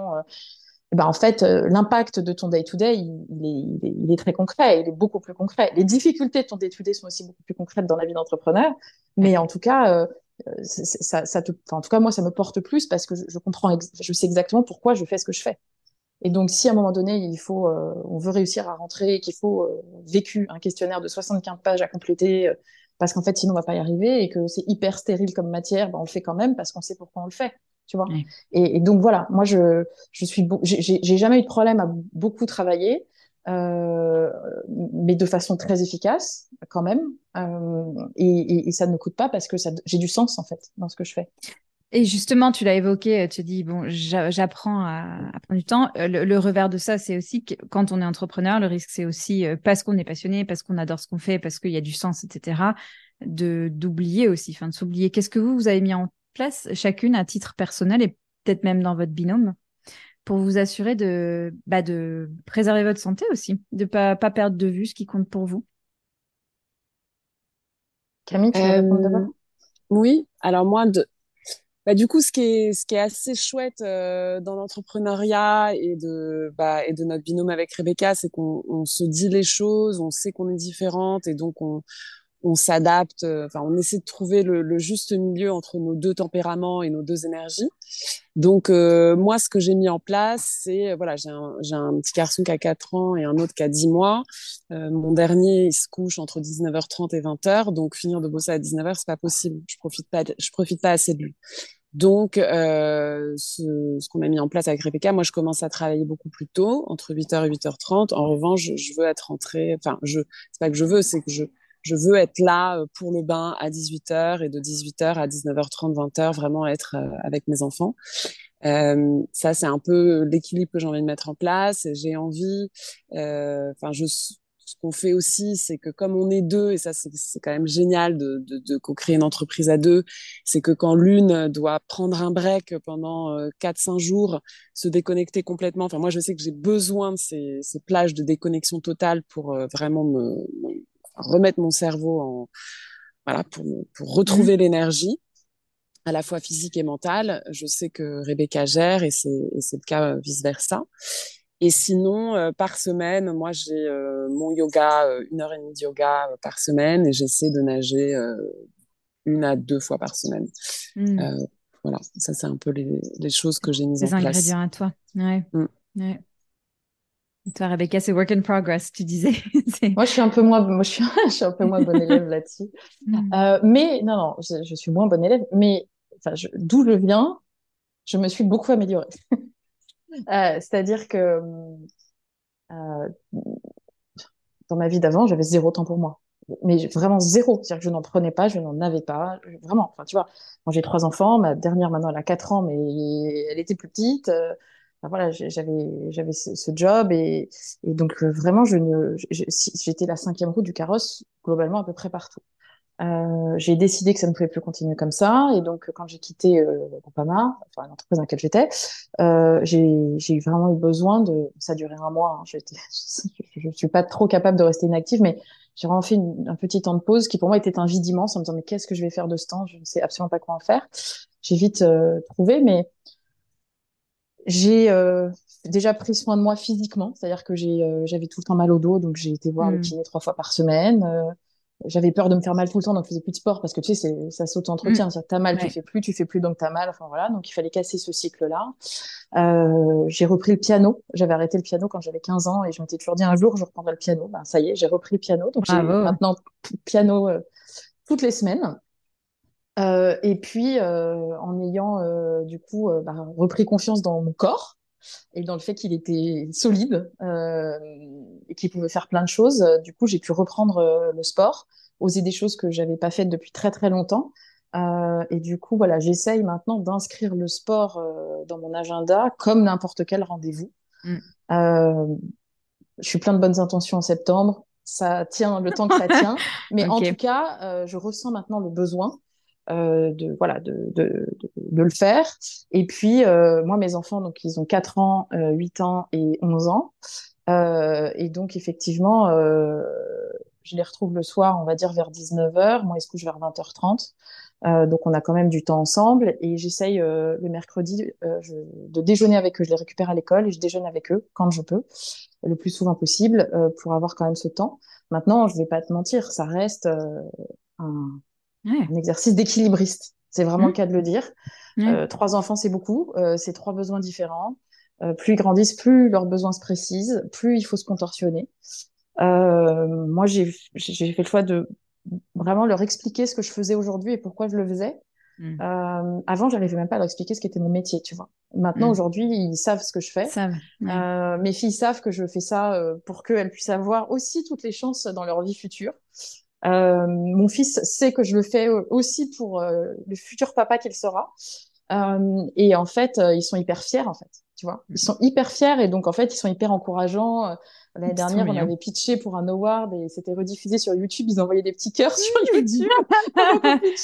Speaker 2: eh ben, en fait, euh, l'impact de ton day-to-day, il, est, très concret, il est beaucoup plus concret. Les difficultés de ton day-to-day sont aussi beaucoup plus concrètes dans la vie d'entrepreneur, mais en tout cas, euh, ça, te, en tout cas, moi, ça me porte plus parce que je, comprends, je sais exactement pourquoi je fais ce que je fais. Et donc, si à un moment donné, il faut, euh, on veut réussir à rentrer, qu'il faut vécu un questionnaire de 75 pages à compléter, parce qu'en fait, sinon, on va pas y arriver, et que c'est hyper stérile comme matière, ben, on le fait quand même parce qu'on sait pourquoi on le fait tu vois. Et, donc voilà, moi je je suis j'ai jamais eu de problème à beaucoup travailler, euh, mais de façon très efficace quand même. Euh, et, ça ne coûte pas parce que j'ai du sens en fait dans ce que je fais.
Speaker 1: Et justement, tu l'as évoqué, tu dis, bon, j'apprends à, prendre du temps. Euh, le, revers de ça, c'est aussi que quand on est entrepreneur, le risque, c'est aussi parce qu'on est passionné, parce qu'on adore ce qu'on fait, parce qu'il y a du sens, etc., de d'oublier aussi, enfin de s'oublier. Qu'est-ce que vous, vous avez mis en place, chacune à titre personnel et peut-être même dans votre binôme, pour vous assurer de, bah, de préserver votre santé aussi, de ne pas, pas perdre de vue ce qui compte pour vous.
Speaker 2: Camille, tu veux répondre d'abord? euh,
Speaker 3: Oui, alors moi, de... Bah, du coup, ce qui est, ce qui est assez chouette euh, dans l'entrepreneuriat et de, bah, et de notre binôme avec Rebecca, c'est qu'on se dit les choses, on sait qu'on est différente et donc on, on s'adapte, euh, enfin, on essaie de trouver le, juste milieu entre nos deux tempéraments et nos deux énergies. Donc, euh, moi, ce que j'ai mis en place, c'est, euh, voilà, j'ai un, un, petit garçon qui a 4 ans et un autre qui a 10 mois. mon dernier, il se couche entre 19h30 et 20h, donc finir de bosser à 19h, c'est pas possible. Je profite pas, je profite pas assez de lui. Donc, ce, qu'on a mis en place avec Rebecca, moi, je commence à travailler beaucoup plus tôt, entre 8h et 8h30. En revanche, je veux être rentrée, enfin, je, c'est pas que je veux, c'est que je, je veux être là euh, pour le bain à 18h et de 18h à 19h30, 20h, vraiment être euh, avec mes enfants. Euh, ça, c'est un peu l'équilibre que j'ai envie de mettre en place. J'ai envie, euh, enfin, je, ce qu'on fait aussi, c'est que comme on est deux, et ça, c'est quand même génial de, de, de co-créer une entreprise à deux, c'est que quand l'une doit prendre un break pendant euh, 4-5 jours, se déconnecter complètement, enfin, moi, je sais que j'ai besoin de ces, ces plages de déconnexion totale pour vraiment me, remettre mon cerveau en voilà pour, pour retrouver mmh. l'énergie à la fois physique et mentale. Je sais que Rebecca gère et c'est le cas euh, vice versa. Et sinon, euh, par semaine, moi j'ai euh, mon yoga, une heure et demie de yoga par semaine et j'essaie de nager une à deux fois par semaine. Mmh. voilà, ça c'est un peu les, les choses que j'ai mises en place.
Speaker 1: Les ingrédients à toi. Ouais. Ouais. Toi, Rebecca, c'est work in progress, tu disais.
Speaker 2: moi, je suis un peu moins, moi, je suis, je suis un peu moins bonne élève là-dessus. Mm. Euh, mais non, non, je, je, suis moins bonne élève. Mais enfin, d'où je viens, je me suis beaucoup améliorée. euh, C'est-à-dire que euh, dans ma vie d'avant, j'avais zéro temps pour moi. Mais vraiment zéro. C'est-à-dire que je n'en prenais pas, je n'en avais pas. Vraiment. Enfin, tu vois, moi j'ai trois enfants. Ma dernière maintenant, elle a quatre ans, mais elle était plus petite. Voilà, j'avais j'avais ce, job et, et donc euh, vraiment je ne j'étais la cinquième roue du carrosse globalement à peu près partout. Euh, j'ai décidé que ça ne pouvait plus continuer comme ça et donc quand j'ai quitté euh, Groupama, enfin l'entreprise dans laquelle j'étais, euh, j'ai vraiment eu besoin de ça a duré un mois. Hein, je, ne suis pas trop capable de rester inactive, mais j'ai vraiment fait un petit temps de pause qui pour moi était un vide immense en me disant mais qu'est-ce que je vais faire de ce temps? Je ne sais absolument pas quoi en faire. J'ai vite euh, trouvé, mais j'ai déjà pris soin de moi physiquement, c'est-à-dire que j'avais tout le temps mal au dos, donc j'ai été voir le hmm. kiné trois fois par semaine j'avais peur de me faire mal tout le temps, donc je faisais plus de sport parce que tu sais, ça s'auto-entretient. Mm. T'as mal, tu fais plus, tu fais plus, donc t'as mal. Enfin voilà, donc il fallait casser ce cycle-là. Euh, j'ai repris le piano. J'avais arrêté le piano quand j'avais 15 ans et je m'étais toujours dit un jour je reprendrai le piano. Ben ça y est, j'ai repris le piano. Donc j'ai maintenant piano euh, toutes les semaines. Euh, et puis euh, en ayant euh, du coup ben, repris confiance dans mon corps et dans le fait qu'il était solide euh, et qu'il pouvait faire plein de choses. Du coup, j'ai pu reprendre le sport oser des choses que j'avais pas faites depuis très très longtemps. Euh, et du coup, voilà, j'essaye maintenant d'inscrire le sport euh, dans mon agenda comme n'importe quel rendez-vous. Mm. Euh, je suis plein de bonnes intentions en septembre. Ça tient le temps que ça tient, mais en tout cas, je ressens maintenant le besoin de voilà de, de, de, le faire. Et puis moi, mes enfants, donc ils ont 4 ans, 8 ans et 11 ans. et donc effectivement, je les retrouve le soir, on va dire vers 19h. Moi, ils se couchent vers 20h30. Euh, donc, on a quand même du temps ensemble. Et j'essaye euh, le mercredi euh, de déjeuner avec eux. Je les récupère à l'école et je déjeune avec eux quand je peux, le plus souvent possible, euh, pour avoir quand même ce temps. Maintenant, je vais pas te mentir, ça reste euh, un, un, exercice d'équilibriste. C'est vraiment le mmh. cas de le dire. trois enfants, c'est beaucoup. c'est trois besoins différents. plus ils grandissent, plus leurs besoins se précisent, plus il faut se contorsionner. Euh, moi, j'ai fait le choix de vraiment leur expliquer ce que je faisais aujourd'hui et pourquoi je le faisais. Mmh. Euh, avant, j'arrivais même pas à leur expliquer ce qu'était mon métier, tu vois. Maintenant, mmh. aujourd'hui, ils savent ce que je fais. Savent, euh, mes filles savent que je fais ça euh, pour qu'elles puissent avoir aussi toutes les chances dans leur vie future. Euh, mon fils sait que je le fais aussi pour euh, le futur papa qu'il sera. et en fait, ils sont hyper fiers, en fait. Tu vois, ils sont hyper fiers et donc en fait, ils sont hyper encourageants. L'année dernière, on avait pitché pour un award et c'était rediffusé sur YouTube. Ils envoyaient des petits cœurs sur YouTube.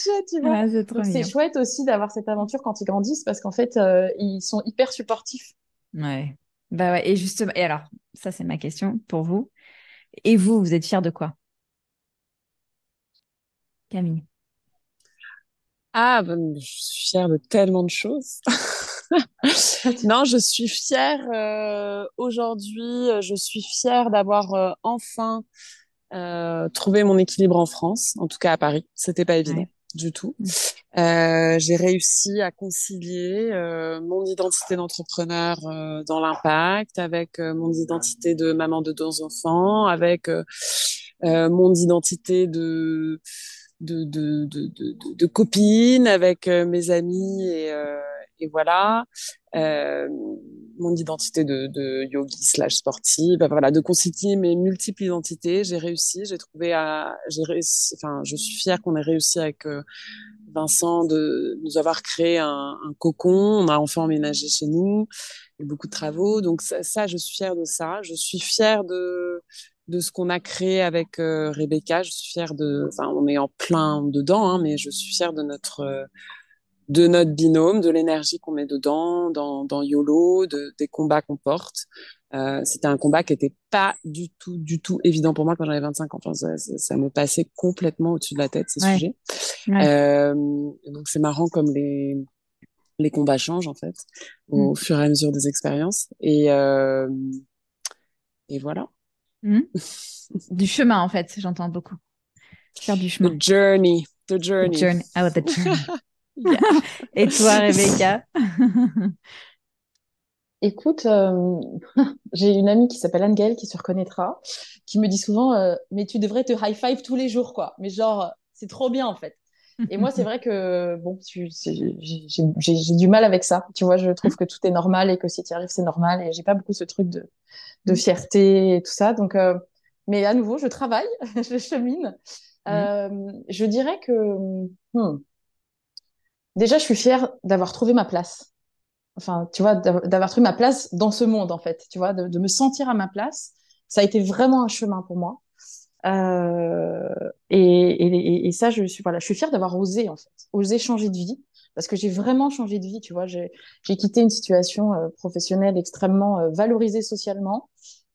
Speaker 2: c'est chouette aussi d'avoir cette aventure quand ils grandissent parce qu'en fait, euh, ils sont hyper supportifs.
Speaker 1: Ouais. Bah ouais. Et justement, et alors, ça, c'est ma question pour vous. Et vous, vous êtes fiers de quoi? Camille
Speaker 3: Ah, ben, je suis fière de tellement de choses. non, je suis fière euh, aujourd'hui. Je suis fière d'avoir euh, enfin euh, trouvé mon équilibre en France, en tout cas à Paris. C'était pas évident du tout. Mm. J'ai réussi à concilier mon identité d'entrepreneur dans l'impact avec mon identité de maman de deux enfants, avec mon identité de de, de, de, de, de copine, avec mes amis et et voilà. Euh, mon identité de, yogi slash sportive. Voilà de constituer mes multiples identités. J'ai réussi j'ai trouvé à j'ai réussi enfin je suis fière qu'on ait réussi avec euh, Vincent de nous avoir créé un, cocon. On a enfin emménagé chez nous. A beaucoup de travaux. Donc ça, ça, je suis fière de ça. Je suis fière de de ce qu'on a créé avec euh, Rebecca je suis fière de enfin on est en plein dedans hein, mais je suis fière de notre euh, de notre binôme, de l'énergie qu'on met dedans, dans, dans YOLO, de, des combats qu'on porte. Euh, c'était un combat qui était pas du tout, du tout évident pour moi quand j'avais 25 ans. Enfin, ça, ça, me passait complètement au-dessus de la tête, ces sujets. Euh, donc, c'est marrant comme les, les combats changent, en fait, au mm. fur et à mesure des expériences. Et, euh, et voilà.
Speaker 1: Mm. du chemin, en fait, j'entends beaucoup. Faire du chemin.
Speaker 3: The journey. The journey.
Speaker 1: The journey. Oh, the journey. Et toi, Rebecca?
Speaker 2: Écoute, euh, j'ai une amie qui s'appelle Angel qui se reconnaîtra, qui me dit souvent euh, Mais tu devrais te high five tous les jours, quoi. Mais genre, c'est trop bien, en fait. Et moi, c'est vrai que bon, j'ai du mal avec ça. Tu vois, je trouve que tout est normal et que si tu y arrives, c'est normal. Et j'ai pas beaucoup ce truc de, de fierté et tout ça. Donc, euh, mais à nouveau, je travaille, je chemine. je dirais que hmm, déjà, je suis fière d'avoir trouvé ma place. Enfin, tu vois, d'avoir trouvé ma place dans ce monde, en fait. Tu vois, de, me sentir à ma place. Ça a été vraiment un chemin pour moi. Euh, et, et, ça, je suis voilà, je suis fière d'avoir osé en fait, osé changer de vie, parce que j'ai vraiment changé de vie. Tu vois, j'ai quitté une situation euh, professionnelle extrêmement euh, valorisée socialement.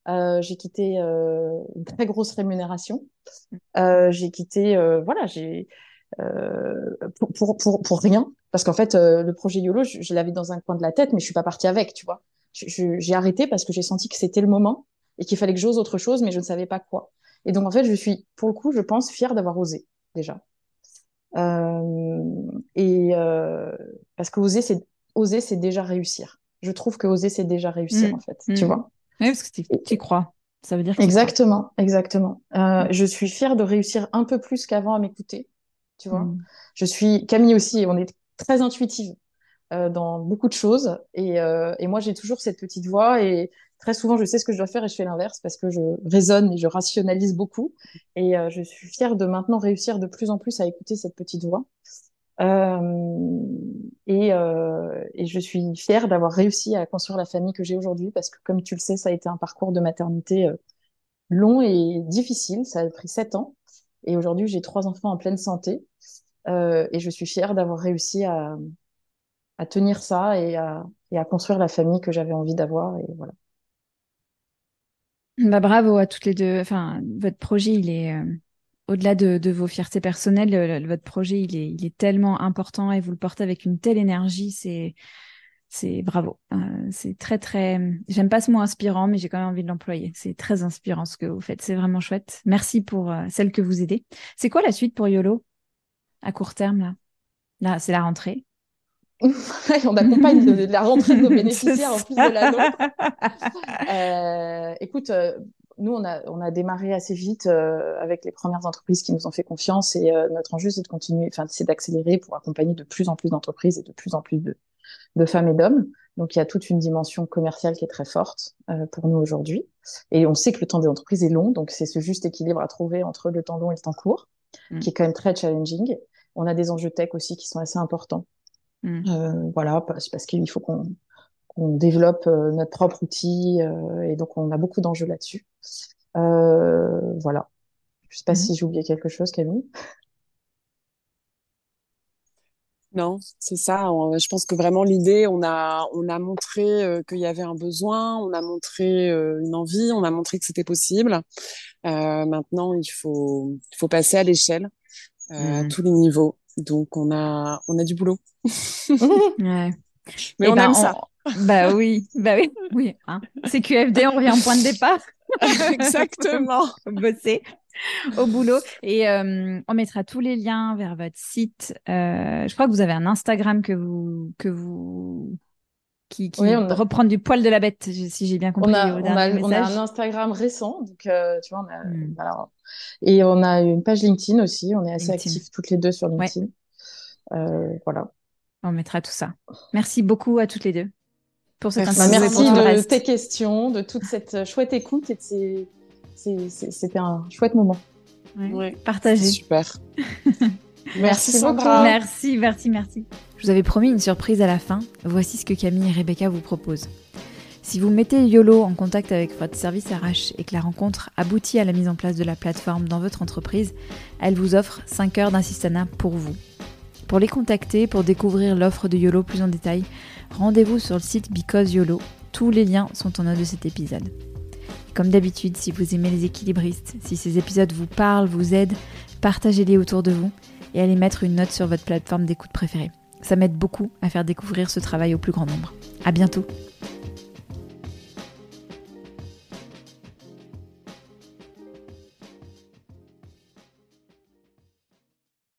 Speaker 2: j'ai quitté une très grosse rémunération. j'ai quitté, voilà, j'ai euh, pour, pour, pour, pour, rien Parce qu'en fait, le projet YOLO, je, l'avais dans un coin de la tête, mais je suis pas partie avec, tu vois. J'ai arrêté parce que j'ai senti que c'était le moment et qu'il fallait que j'ose autre chose, mais je ne savais pas quoi. Et donc, en fait, je suis, pour le coup, je pense, fière d'avoir osé, déjà. Et parce que oser, c'est oser, c'est déjà réussir. Je trouve que oser, c'est déjà réussir, mmh. en fait, tu mmh. vois.
Speaker 1: Oui, parce que tu crois. Ça veut dire
Speaker 2: exactement, exactement. Euh, je suis fière de réussir un peu plus qu'avant à m'écouter. Tu vois, mm. je suis Camille aussi. On est très intuitive euh, dans beaucoup de choses, et, euh, et moi j'ai toujours cette petite voix et très souvent je sais ce que je dois faire et je fais l'inverse parce que je raisonne et je rationalise beaucoup. Et je suis fière de maintenant réussir de plus en plus à écouter cette petite voix. Euh, et, euh, et, je suis fière d'avoir réussi à construire la famille que j'ai aujourd'hui parce que, comme tu le sais, ça a été un parcours de maternité euh, long et difficile. Ça a pris sept ans. Et aujourd'hui, j'ai trois enfants en pleine santé. Euh, et je suis fière d'avoir réussi à, à, tenir ça et à, et à construire la famille que j'avais envie d'avoir. Et voilà.
Speaker 1: Bah, bravo à toutes les deux. Enfin, votre projet, il est, au-delà de, vos fiertés personnelles, votre projet, il est, tellement important et vous le portez avec une telle énergie, c'est, c'est bravo. Euh, c'est très, très, j'aime pas ce mot inspirant, mais j'ai quand même envie de l'employer. C'est très inspirant ce que vous faites. C'est vraiment chouette. Merci pour euh, celle que vous aidez. C'est quoi la suite pour YOLO à court terme, là? Là, c'est la rentrée.
Speaker 2: on accompagne de, la rentrée de nos bénéficiaires en plus de la nôtre. Euh, écoute, nous, on a, on a démarré assez vite euh, avec les premières entreprises qui nous ont fait confiance et euh, notre enjeu, c'est de continuer, enfin, c'est d'accélérer pour accompagner de plus en plus d'entreprises et de plus en plus de, de femmes et d'hommes. Donc, il y a toute une dimension commerciale qui est très forte euh, pour nous aujourd'hui. Et on sait que le temps des entreprises est long, donc c'est ce juste équilibre à trouver entre le temps long et le temps court, mmh. qui est quand même très challenging. On a des enjeux tech aussi qui sont assez importants. Mmh. voilà, parce, parce qu'il faut qu'on on développe euh, notre propre outil euh, et donc on a beaucoup d'enjeux là-dessus. Euh, voilà. Je sais pas mhm. si j'ai oublié quelque chose, Camille.
Speaker 3: Non, c'est ça. Je pense que vraiment l'idée, on a, on a montré qu'il y avait un besoin, on a montré une envie, on a montré que c'était possible. maintenant, il faut, il faut passer à l'échelle à mhm. tous les niveaux. Donc, on a, on a du boulot.
Speaker 1: ouais. Mais on ben, aime ça. Bah oui, bah oui, oui. Hein. C'est QFD, on revient en point de départ.
Speaker 3: Exactement.
Speaker 1: Bosser au boulot. Et euh, on mettra tous les liens vers votre site. Euh, je crois que vous avez un Instagram que vous que vous qui, qui reprend du poil de la bête, si j'ai bien compris.
Speaker 2: On a, on a, un Instagram récent, donc euh, tu vois, on a, hmm. et on a une page LinkedIn aussi. On est assez actifs toutes les deux sur LinkedIn. voilà.
Speaker 1: On mettra tout ça. Merci beaucoup à toutes les deux
Speaker 2: pour cette Merci, Merci de tes questions, de toute cette chouette écoute. Et c'était un chouette moment.
Speaker 1: Ouais. Partagé.
Speaker 3: Super.
Speaker 2: merci, beaucoup.
Speaker 1: Merci, merci, merci. Je vous avais promis une surprise à la fin. Voici ce que Camille et Rebecca vous proposent. Si vous mettez YOLO en contact avec votre service RH et que la rencontre aboutit à la mise en place de la plateforme dans votre entreprise, elle vous offre 5 heures d'assistanat pour vous. Pour les contacter, pour découvrir l'offre de YOLO plus en détail, rendez-vous sur le site Because YOLO. Tous les liens sont en note de cet épisode. comme d'habitude, si vous aimez les équilibristes, si ces épisodes vous parlent, vous aident, partagez-les autour de vous et allez mettre une note sur votre plateforme d'écoute préférée. Ça m'aide beaucoup à faire découvrir ce travail au plus grand nombre. À bientôt!